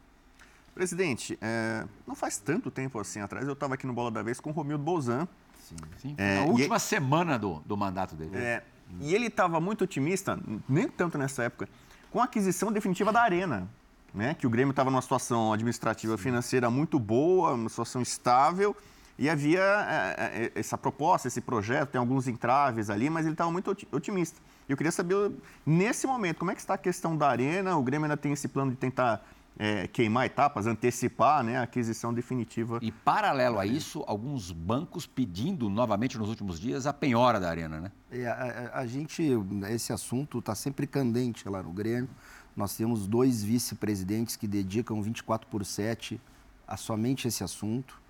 Presidente, é, não faz tanto tempo assim atrás, eu estava aqui no Bola da Vez com o Romildo Bolzan. Sim, sim. É, a última semana do, do mandato dele. É, e ele estava muito otimista, nem tanto nessa época, com a aquisição definitiva da Arena. Né? Que o Grêmio estava numa situação administrativa financeira muito boa, uma situação estável, e havia é, é, essa proposta, esse projeto, tem alguns entraves ali, mas ele estava muito otimista. Eu queria saber, nesse momento, como é que está a questão da Arena? O Grêmio ainda tem esse plano de tentar é, queimar etapas, antecipar né, a aquisição definitiva. E paralelo a isso, alguns bancos pedindo novamente nos últimos dias a penhora da arena, né? É, a, a, gente, esse assunto está sempre candente lá no Grêmio. Nós temos dois vice-presidentes que dedicam 24 por 7 a somente esse assunto.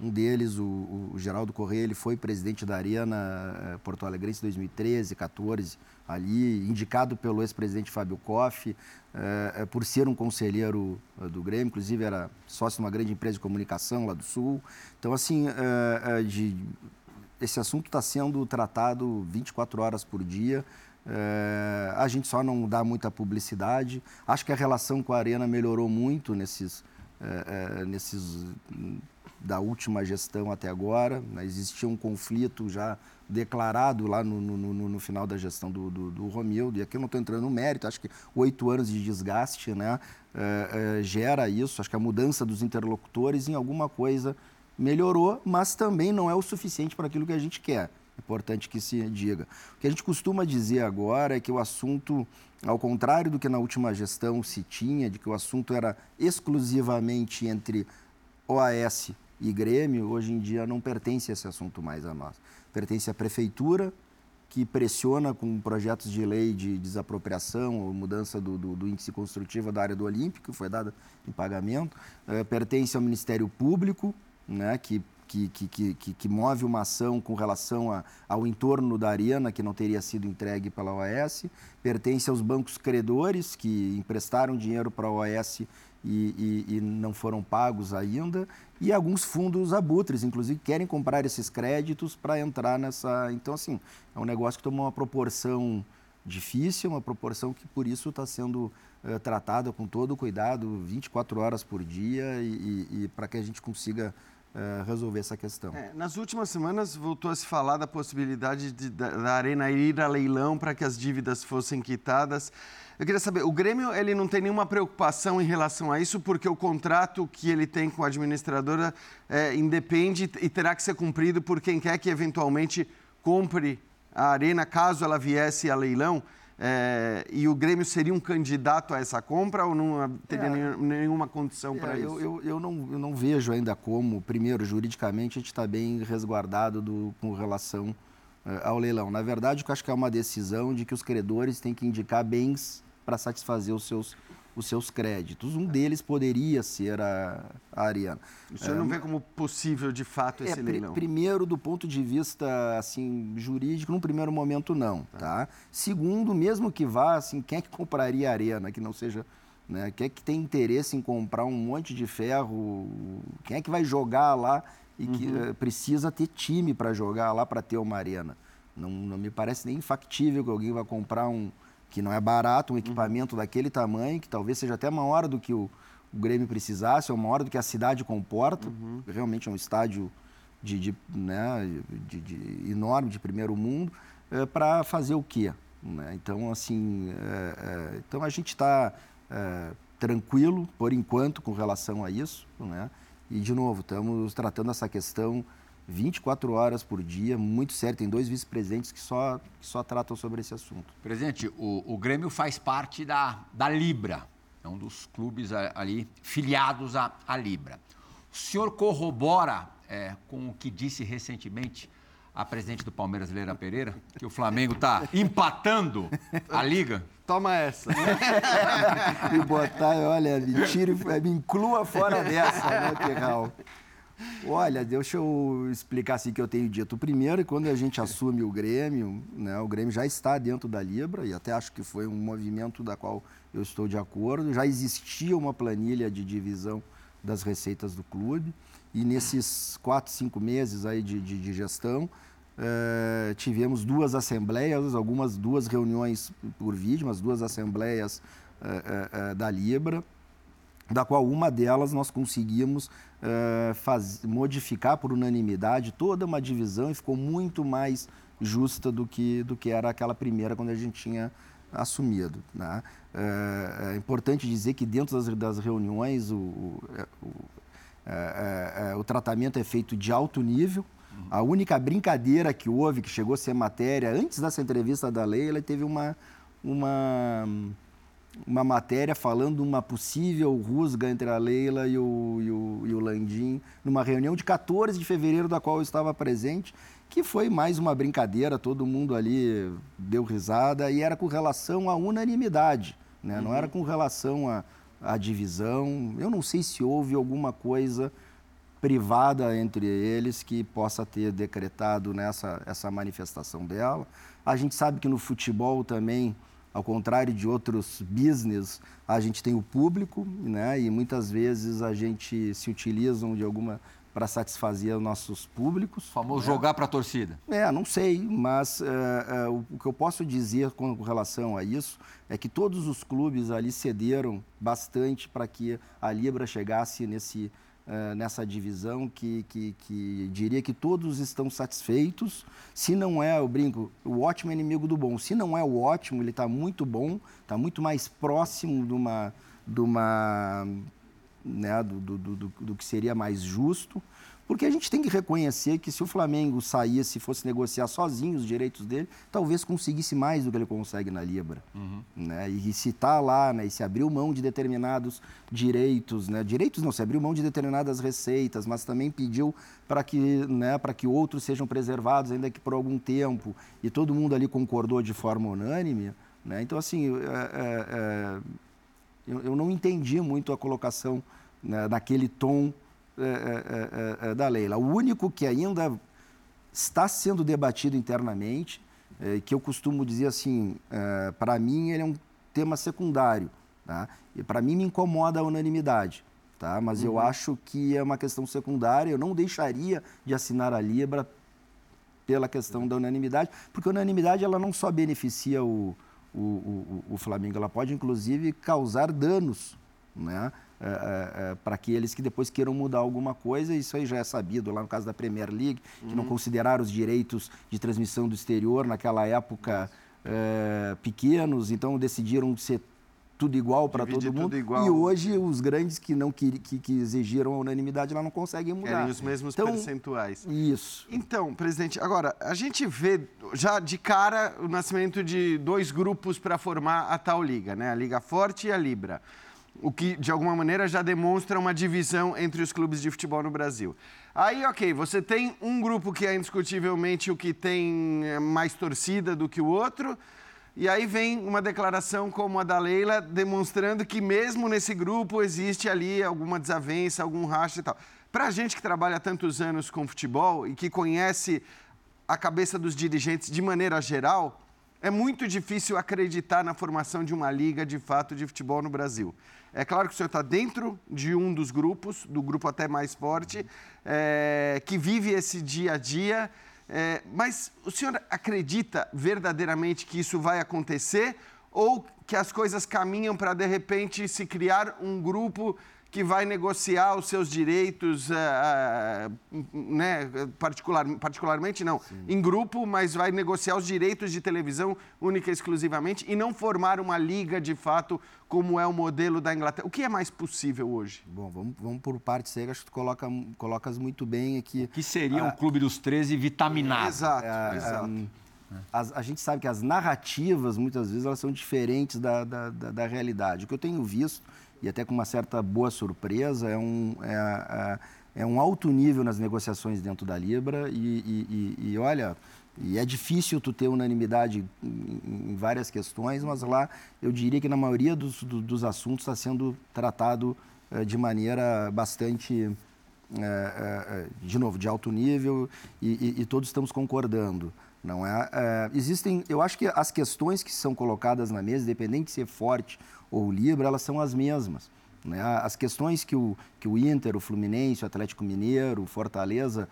Um deles, o, o Geraldo Correia, ele foi presidente da Arena eh, Porto Alegre em 2013, 14, ali, indicado pelo ex-presidente Fábio Koff, é, por ser um conselheiro do Grêmio, inclusive era sócio de uma grande empresa de comunicação lá do Sul. Então, assim, de, esse assunto está sendo tratado 24 horas por dia. A gente só não dá muita publicidade. Acho que a relação com a Arena melhorou muito nesses, nesses da última gestão até agora. Né? Existia um conflito já declarado lá no, no, no, no final da gestão do, do, do, Romildo, e aqui eu não estou entrando no mérito, acho que oito anos de desgaste né, é, é, gera isso, acho que a mudança dos interlocutores em alguma coisa melhorou, mas também não é o suficiente para aquilo que a gente quer. Importante que se diga. O que a gente costuma dizer agora é que o assunto, ao contrário do que na última gestão se tinha, de que o assunto era exclusivamente entre OAS e Grêmio, hoje em dia não pertence esse assunto mais a nós. Pertence à Prefeitura, que pressiona com projetos de lei de desapropriação ou mudança do, do, do índice construtivo da área do Olímpico, que foi dada em pagamento. É, pertence ao Ministério Público, né, que que, que, que, que, move uma ação com relação a, ao entorno da Arena, que não teria sido entregue pela OAS, pertence aos bancos credores, que emprestaram dinheiro para a OAS e, e, e, não foram pagos ainda, e alguns fundos abutres, inclusive, querem comprar esses créditos para entrar nessa. Então, assim, é um negócio que tomou uma proporção difícil, uma proporção que por isso está sendo é, tratada com todo cuidado, 24 horas por dia, e, e para que a gente consiga é, resolver essa questão. É, nas últimas semanas voltou a se falar da possibilidade de, da, da Arena ir a leilão para que as dívidas fossem quitadas. Eu queria saber, o Grêmio ele não tem nenhuma preocupação em relação a isso, porque o contrato que ele tem com a administradora é, independe e terá que ser cumprido por quem quer que eventualmente compre a arena, caso ela viesse a leilão. É, e o Grêmio seria um candidato a essa compra ou não teria é, nenhuma condição é, para isso? Eu, eu, eu, não, eu não vejo ainda como, primeiro, juridicamente, a gente está bem resguardado do, com relação é, ao leilão. Na verdade, eu acho que é uma decisão de que os credores têm que indicar bens para satisfazer os seus, os seus créditos. Um deles poderia ser a, a Ariana. O senhor é, não vê como possível, de fato, esse é, leilão? Primeiro, do ponto de vista assim, jurídico, num primeiro momento, não. Tá. tá? Segundo, mesmo que vá, assim, quem é que compraria a Arena, que não seja... Né? Quem é que tem interesse em comprar um monte de ferro? Quem é que vai jogar lá e que uhum. uh, precisa ter time para jogar lá para ter uma arena. Não, não me parece nem factível que alguém vá comprar um que não é barato, um equipamento uhum. daquele tamanho, que talvez seja até maior do que o, o Grêmio precisasse, ou maior do que a cidade comporta. Uhum. Realmente é um estádio de, de, né, de, de enorme, de primeiro mundo, é, para fazer o quê? Né? Então, assim, é, é, então a gente está é, tranquilo, por enquanto, com relação a isso, né? E, de novo, estamos tratando essa questão 24 horas por dia, muito sério. Tem dois vice-presidentes que só, que só tratam sobre esse assunto. Presidente, o, o Grêmio faz parte da, da Libra, é um dos clubes ali filiados à, à Libra. O senhor corrobora é, com o que disse recentemente a presidente do Palmeiras, Leila Pereira, que o Flamengo está [laughs] empatando a liga? Toma essa. [laughs] me botar, olha, me tire, me inclua fora dessa, né, Terral? Olha, deixa eu explicar assim que eu tenho dito. Primeiro, quando a gente assume o Grêmio, né, o Grêmio já está dentro da Libra, e até acho que foi um movimento da qual eu estou de acordo. Já existia uma planilha de divisão das receitas do clube, e nesses quatro, cinco meses aí de, de, de gestão, eh, tivemos duas assembleias, algumas duas reuniões por vídeo, mas duas assembleias eh, eh, da Libra, da qual uma delas nós conseguimos uh, faz, modificar por unanimidade toda uma divisão e ficou muito mais justa do que, do que era aquela primeira quando a gente tinha assumido. Né? Uh, é importante dizer que dentro das, das reuniões o, o, o, o, tratamento é feito de alto nível. A única brincadeira que houve, que chegou a ser matéria, antes dessa entrevista da lei, ela teve uma, uma uma matéria falando de uma possível rusga entre a Leila e o, e o, e o Landim, numa reunião de 14 de fevereiro, da qual eu estava presente, que foi mais uma brincadeira, todo mundo ali deu risada, e era com relação à unanimidade, né? Uhum. não era com relação à, à divisão. Eu não sei se houve alguma coisa privada entre eles que possa ter decretado nessa essa manifestação dela. A gente sabe que no futebol também ao contrário de outros business, a gente tem o público, né? E muitas vezes a gente se utilizam de alguma para satisfazer os nossos públicos. O famoso né? jogar para a torcida. É, não sei, mas uh, uh, o que eu posso dizer com relação a isso é que todos os clubes ali cederam bastante para que a Libra chegasse nesse uh, nessa divisão que, que, que, diria que todos estão satisfeitos. Se não é, eu brinco, o ótimo é inimigo do bom. Se não é o ótimo, ele está muito bom, está muito mais próximo de uma, de uma né, do, do, do, do que seria mais justo. Porque a gente tem que reconhecer que se o Flamengo saísse, fosse negociar sozinho os direitos dele, talvez conseguisse mais do que ele consegue na Libra. Uhum. Né? E se está lá, né, e se abriu mão de determinados direitos, né? direitos não, se abriu mão de determinadas receitas, mas também pediu para que, né, que outros sejam preservados, ainda que por algum tempo, e todo mundo ali concordou de forma unânime. Né? Então, assim, é, é, é, eu, eu, não entendi muito a colocação né, naquele tom é é, é, é, da Leila. O único que ainda está sendo debatido internamente, que eu costumo dizer assim, para mim ele é um tema secundário, tá? E para mim me incomoda a unanimidade, tá? Mas uhum. eu acho que é uma questão secundária. Eu não deixaria de assinar a Libra pela questão da unanimidade, porque a unanimidade ela não só beneficia o, o, o, o Flamengo, ela pode inclusive causar danos, né? É, é, é, para aqueles que depois queiram mudar alguma coisa, isso aí já é sabido lá no caso da Premier League, que uhum. não consideraram os direitos de transmissão do exterior naquela época pequenos, então decidiram ser tudo igual para todo mundo. E hoje os grandes que não que, que, que, exigiram a unanimidade lá não conseguem mudar. Querem os mesmos então, percentuais. Isso. Então, presidente, agora a gente vê já de cara o nascimento de dois grupos para formar a tal liga, né? A Liga Forte e a Libra o que de alguma maneira já demonstra uma divisão entre os clubes de futebol no Brasil. Aí, ok, você tem um grupo que é indiscutivelmente o que tem eh, mais torcida do que o outro, e aí vem uma declaração como a da Leila, demonstrando que mesmo nesse grupo existe ali alguma desavença, algum racha e tal. Para a gente que trabalha tantos anos com futebol e que conhece a cabeça dos dirigentes de maneira geral, é muito difícil acreditar na formação de uma liga de fato de futebol no Brasil. É claro que o senhor está dentro de um dos grupos, do grupo até mais forte, é, que vive esse dia a dia. É, mas o senhor acredita verdadeiramente que isso vai acontecer ou que as coisas caminham para, de repente, se criar um grupo que vai negociar os seus direitos, uh, uh, né, particular, particularmente não, Sim. em grupo, mas vai negociar os direitos de televisão única e exclusivamente e não formar uma liga de fato como é o modelo da Inglaterra. O que é mais possível hoje? Bom, vamos, vamos por partes aí, acho que tu coloca, colocas muito bem aqui. O que seria ah, um clube dos 13 vitaminado? Exato, é, exato. Um, a, a, gente sabe que as narrativas, muitas vezes, elas são diferentes da, da, da, da realidade. O que eu tenho visto e até com uma certa boa surpresa, é, um, é, é, é um alto nível nas negociações dentro da Libra e, e, e, e olha, e é difícil tu ter unanimidade em, várias questões, mas lá eu diria que na maioria dos, do, dos assuntos está sendo tratado eh, de maneira bastante, eh, eh, de novo, de alto nível e, e, todos estamos concordando. Não é? existem, eu acho que as questões que são colocadas na mesa, independente de ser forte ou Libra, elas são as mesmas. Né? As questões que o, que o Inter, o Fluminense, o Atlético Mineiro, o Fortaleza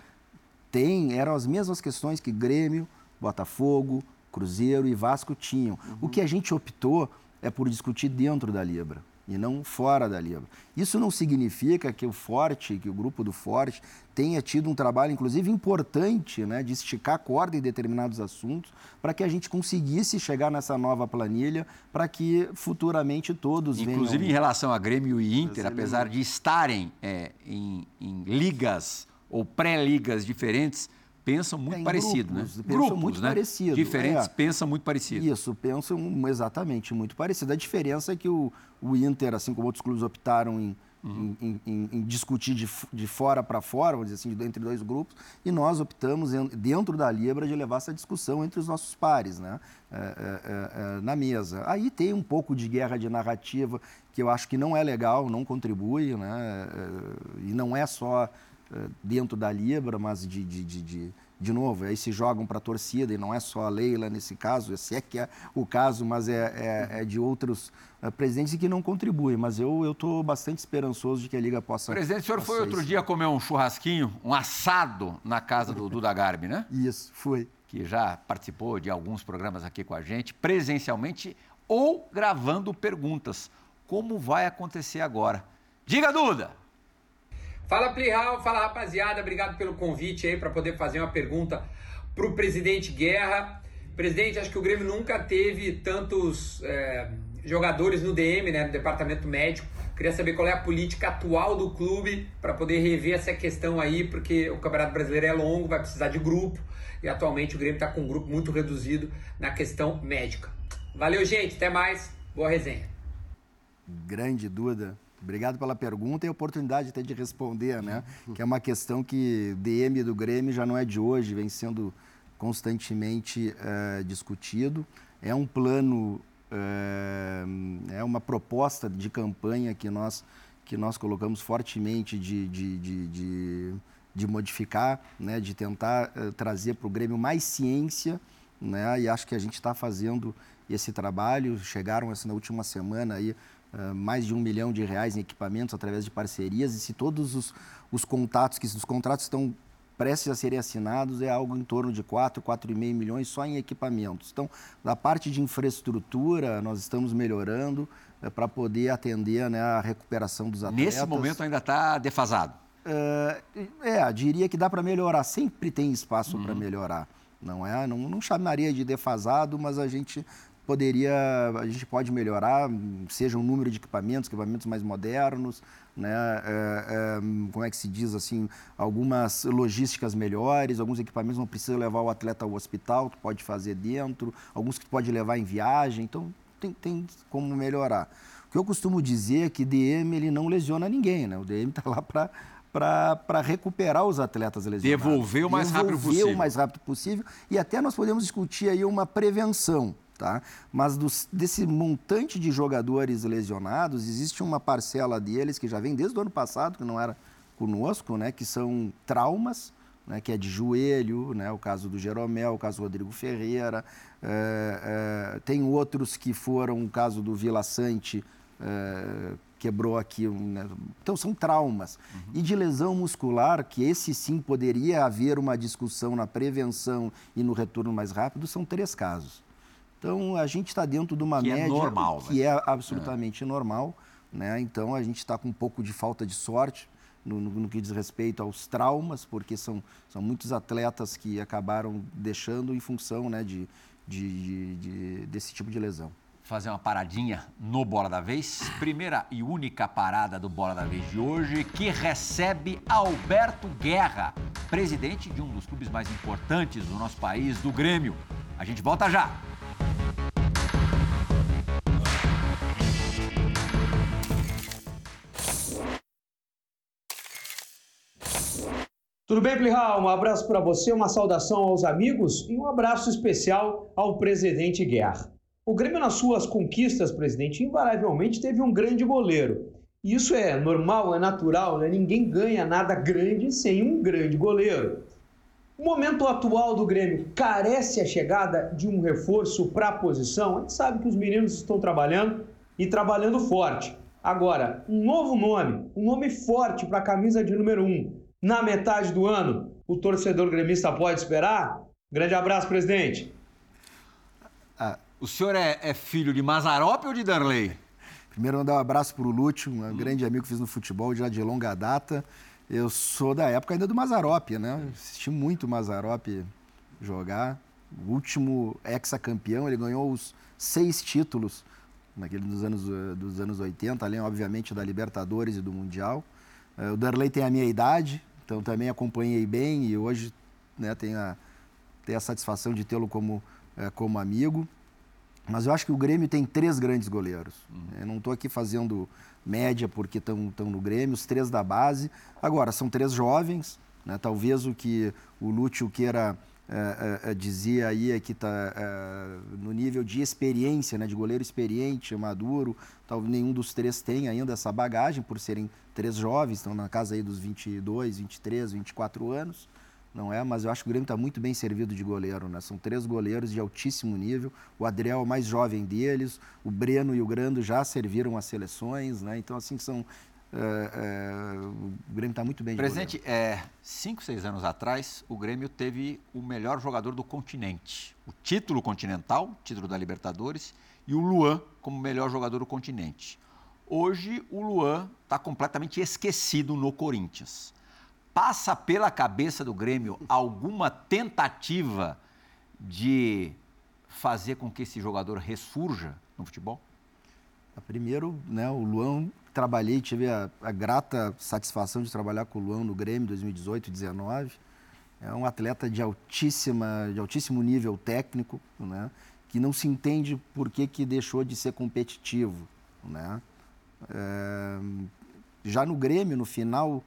têm eram as mesmas questões que Grêmio, Botafogo, Cruzeiro e Vasco tinham. Uhum. O que a gente optou é por discutir dentro da Libra e não fora da Libra. Isso não significa que o Forte, que o grupo do Forte, tenha tido um trabalho, inclusive, importante né, de esticar a corda em determinados assuntos para que a gente conseguisse chegar nessa nova planilha para que futuramente todos inclusive, venham... Inclusive, em relação a Grêmio e Inter, apesar de estarem é, em, em ligas ou pré-ligas diferentes, pensam muito parecido, grupos, né? Pensam grupos, muito né? parecido. Diferentes, é. pensam muito parecido. Isso, pensam exatamente muito parecido. A diferença é que o, o Inter, assim como outros clubes optaram em, uhum. em, em, em, discutir de, de fora para fora, vamos dizer assim, entre dois grupos, e nós optamos, dentro da Libra, de levar essa discussão entre os nossos pares, né? É, é, é, é, na mesa. Aí tem um pouco de guerra de narrativa que eu acho que não é legal, não contribui, né? É, e não é só dentro da Libra, mas de, de, de, de, de novo, aí se jogam para a torcida, e não é só a Leila nesse caso, esse é que é o caso, mas é, é, é de outros uh, presidentes que não contribuem. Mas eu estou bastante esperançoso de que a Liga possa. Presidente, o senhor foi outro isso. dia comer um churrasquinho, um assado na casa do Duda Garbi, né? [laughs] Isso, foi. Que já participou de alguns programas aqui com a gente, presencialmente ou gravando perguntas. Como vai acontecer agora? Diga, Duda! Fala Plihal, fala rapaziada, obrigado pelo convite aí para poder fazer uma pergunta para o presidente Guerra. Presidente, acho que o Grêmio nunca teve tantos é, jogadores no DM, né, no departamento médico. Queria saber qual é a política atual do clube para poder rever essa questão aí, porque o Campeonato Brasileiro é longo, vai precisar de grupo e atualmente o Grêmio está com um grupo muito reduzido na questão médica. Valeu, gente, até mais, boa resenha. Grande Duda, Obrigado pela pergunta e a oportunidade até de responder, né? Que é uma questão que DM do Grêmio já não é de hoje, vem sendo constantemente uh, discutido. É um plano, uh, é uma proposta de campanha que nós, que nós colocamos fortemente de, de, de, de, de modificar, né? de tentar uh, trazer para o Grêmio mais ciência, né? E acho que a gente está fazendo esse trabalho. Chegaram essa na última semana aí uh, mais de um milhão de reais em equipamentos através de parcerias e se todos os, os contatos que os contratos estão prestes a serem assinados é algo em torno de 4, 4,5 milhões só em equipamentos. Então, da parte de infraestrutura, nós estamos melhorando uh, para poder atender né, a recuperação dos atletas. Nesse momento ainda está defasado? Uh, é, diria que dá para melhorar. Sempre tem espaço uhum. para melhorar. Não é? Não, não chamaria de defasado, mas a gente poderia, a gente pode melhorar, seja o número de equipamentos, equipamentos mais modernos, né? É, é, como é que se diz assim, algumas logísticas melhores, alguns equipamentos não precisa levar o atleta ao hospital, tu pode fazer dentro, alguns que tu pode levar em viagem, então tem, tem como melhorar. O que eu costumo dizer é que DM ele não lesiona ninguém, né? O DM está lá para para recuperar os atletas lesionados. Devolver o mais Devolver rápido possível. o mais rápido possível. E até nós podemos discutir aí uma prevenção. Tá? Mas dos, desse montante de jogadores lesionados, existe uma parcela deles que já vem desde o ano passado, que não era conosco, né? que são traumas, né, que é de joelho, né, o caso do Jeromel, o caso do Rodrigo Ferreira. É, é, tem outros que foram, o caso do Vila Sante, é, quebrou aqui. Né? Então, são traumas. Uhum. E de lesão muscular, que esse sim poderia haver uma discussão na prevenção e no retorno mais rápido, são três casos. Então, a gente está dentro de uma que é média é normal, que é absolutamente é. normal. Né? Então, a gente está com um pouco de falta de sorte no, no, no, que diz respeito aos traumas, porque são, são muitos atletas que acabaram deixando em função né, de, de, de, de desse tipo de lesão fazer uma paradinha no Bola da Vez. Primeira e única parada do Bola da Vez de hoje, que recebe Alberto Guerra, presidente de um dos clubes mais importantes do nosso país, do Grêmio. A gente volta já. Tudo bem, Plihal? Um abraço para você, uma saudação aos amigos e um abraço especial ao presidente Guerra. O Grêmio, nas suas conquistas, presidente, invariavelmente teve um grande goleiro. Isso é normal, é natural, né? ninguém ganha nada grande sem um grande goleiro. O momento atual do Grêmio carece a chegada de um reforço para a posição. A gente sabe que os meninos estão trabalhando e trabalhando forte. Agora, um novo nome, um nome forte para a camisa de número 1 um, na metade do ano, o torcedor gremista pode esperar? Grande abraço, presidente. Ah, o senhor é, é, filho de Mazarop ou de Darley? Primeiro, mandar um abraço para o Lúcio, um hum. grande amigo que fiz no futebol já de longa data. Eu sou da época ainda do Mazarop, né? Assisti muito o Mazarop jogar. O último ex-campeão, ele ganhou os seis títulos naquele dos anos, dos anos 80, além, obviamente, da Libertadores e do Mundial. Eh, o Darley tem a minha idade, então também acompanhei bem e hoje né, tenho, a, tenho a satisfação de tê-lo como, é, como amigo. Mas eu acho que o Grêmio tem três grandes goleiros. Uhum. Eu não estou aqui fazendo média porque estão no Grêmio, os três da base. Agora, são três jovens, né? talvez o que o Lúcio queira é, é, dizia aí que está no nível de experiência, né? de goleiro experiente, maduro, talvez nenhum dos três tenha ainda essa bagagem, por serem três jovens, estão na casa aí dos 22, 23, 24 anos não é? Mas eu acho que o Grêmio está muito bem servido de goleiro, né? São três goleiros de altíssimo nível. O Adriel é o mais jovem deles, o Breno e o Grando já serviram as seleções, né? Então, assim, são. É, é, o Grêmio está muito bem de Presidente, é, cinco, seis anos atrás, o Grêmio teve o melhor jogador do continente. O título continental, título da Libertadores, e o Luan como melhor jogador do continente. Hoje, o Luan está completamente esquecido no Corinthians passa pela cabeça do Grêmio alguma tentativa de fazer com que esse jogador ressurja no futebol? Primeiro, né, o Luan, trabalhei, tive a, a grata satisfação de trabalhar com o Luan no Grêmio 2018 e 2019. É um atleta de, altíssima, de altíssimo nível técnico, né, que não se entende por que, que deixou de ser competitivo. Né? É, já no Grêmio, no final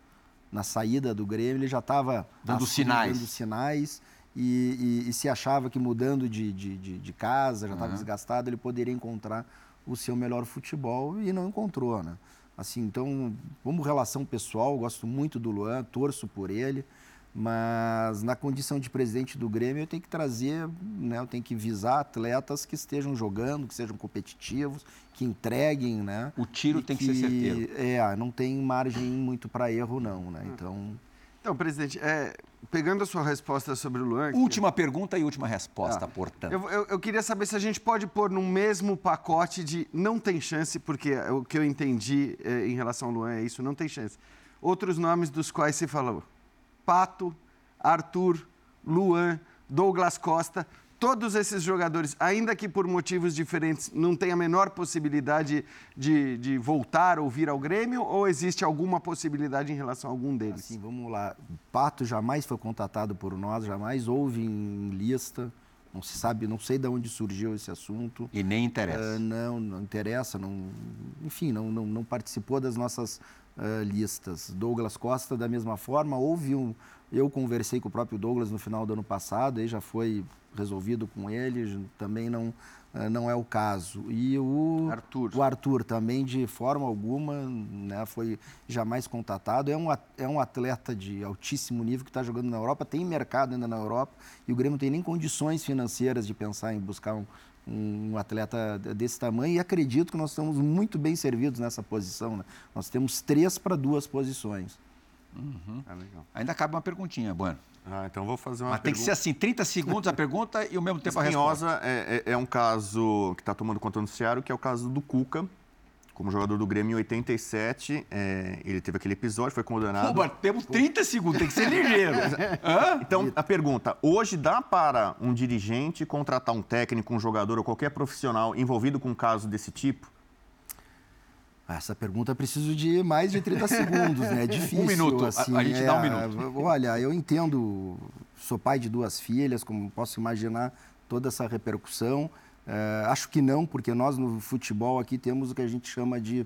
na saída do Grêmio, ele já estava dando sinais. Dando sinais e, e, e, se achava que mudando de, de, de, de casa, já estava uhum. desgastado, ele poderia encontrar o seu melhor futebol e não encontrou, né? Assim, então, como relação pessoal, gosto muito do Luan, torço por ele. Mas na condição de presidente do Grêmio, eu tenho que trazer, né, eu tenho que visar atletas que estejam jogando, que sejam competitivos, que entreguem, né? O tiro tem que, que, ser certeiro. É, não tem margem muito para erro, não, né? Então. Então, presidente, é, pegando a sua resposta sobre o Luan. Última que... pergunta e última resposta, ah, portanto. Eu, eu, eu, queria saber se a gente pode pôr no mesmo pacote de não tem chance, porque o que eu entendi é, em relação ao Luan é isso, não tem chance. Outros nomes dos quais se falou. Pato, Arthur, Luan, Douglas Costa, todos esses jogadores, ainda que por motivos diferentes, não têm a menor possibilidade de, de voltar ou vir ao Grêmio? Ou existe alguma possibilidade em relação a algum deles? Sim, vamos lá. Pato jamais foi contatado por nós, jamais houve em lista. Não se sabe, não sei de onde surgiu esse assunto. E nem interessa. Uh, não, não interessa. Não, enfim, não, não, não participou das nossas uh, listas. Douglas Costa, da mesma forma, houve um. Eu conversei com o próprio Douglas no final do ano passado, e já foi resolvido com ele, também não, uh, não é o caso. E o Arthur. o Arthur também, de forma alguma, né, foi jamais contatado. É um, é um atleta de altíssimo nível que está jogando na Europa, tem mercado ainda na Europa, e o Grêmio não tem nem condições financeiras de pensar em buscar um, um atleta desse tamanho e acredito que nós estamos muito bem servidos nessa posição. Né? Nós temos três para duas posições. Uhum. É Ainda cabe uma perguntinha, Bueno. Ah, então vou fazer uma Mas tem que ser assim, 30 segundos a pergunta e ao mesmo tempo Espinhosa a resposta. É, é, é um caso que está tomando conta do noticiário, que é o caso do Cuca, como jogador do Grêmio em 87, é, ele teve aquele episódio, foi condenado. Pô, temos 30 segundos, tem que ser ligeiro. [laughs] então, a pergunta: hoje dá para um dirigente contratar um técnico, um jogador ou qualquer profissional envolvido com um caso desse tipo? Essa pergunta preciso de mais de 30 segundos, né? É [laughs] difícil. Um minuto, assim, a, gente é, dá um minuto. Olha, eu entendo, sou pai de duas filhas, como posso imaginar toda essa repercussão. É, acho que não, porque nós no futebol aqui temos o que a gente chama de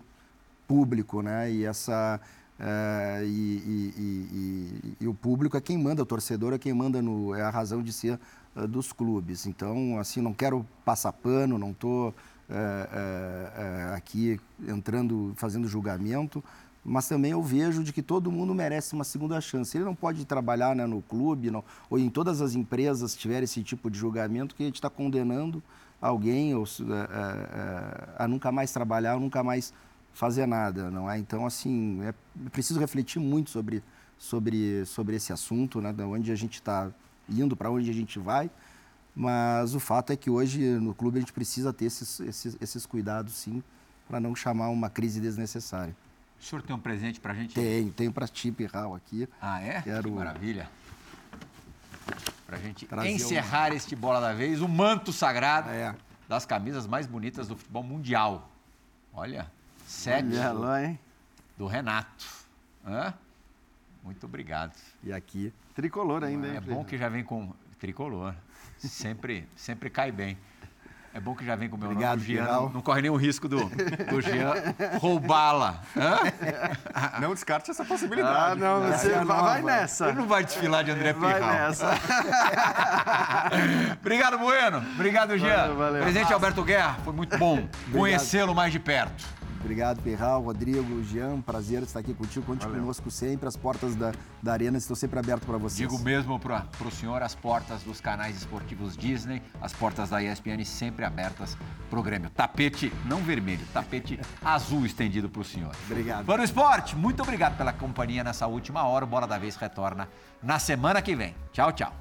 público, né? E essa É, e, e, e, e, o público é quem manda, o torcedor é quem manda, no, é a razão de ser uh, dos clubes. Então, assim, não quero passar pano, não estou é, aqui entrando, fazendo julgamento, mas também eu vejo de que todo mundo merece uma segunda chance. Ele não pode trabalhar né, no clube não, ou em todas as empresas tiver esse tipo de julgamento que a gente está condenando alguém ou, a nunca mais trabalhar, ou nunca mais fazer nada, não é? Então, assim, é preciso refletir muito sobre, sobre, sobre esse assunto, né? De onde a gente está indo, para onde a gente vai. Mas o fato é que hoje no clube a gente precisa ter esses, esses, esses cuidados, sim, para não chamar uma crise desnecessária. O senhor tem um presente para a gente? Tenho, tenho para ti, Pirral, aqui. Ah, é? Quero... Que maravilha. Para a gente Trazer encerrar este Bola da Vez, o manto sagrado é. das camisas mais bonitas do futebol mundial. Olha, Sete. Olha hein? Do Renato. Hã? Muito obrigado. E aqui. Tricolor ainda, hein? É bom que já vem com tricolor. Sempre, sempre cai bem. É bom que já vem com o meu Obrigado, nome, Jean. Não, não, corre nenhum risco do, do Jean roubá-la. Não descarte essa possibilidade. Ah, não, você vai, vai nessa. Ele não vai desfilar de André Vai Pirral. nessa. [laughs] Obrigado, Bueno. Obrigado, Jean. Valeu, valeu. Presidente Alberto Guerra, foi muito bom conhecê-lo mais de perto. Obrigado, Perral, Rodrigo, Jean, prazer estar aqui contigo. Conte Valeu. conosco sempre. As portas da, da Arena estão sempre abertas para vocês. Digo mesmo para o senhor, as portas dos canais esportivos Disney, as portas da ESPN sempre abertas para o Grêmio. Tapete não vermelho, tapete [laughs] azul estendido para o senhor. Obrigado. Para o esporte, muito obrigado pela companhia nessa última hora. O Bola da Vez retorna na semana que vem. Tchau, tchau.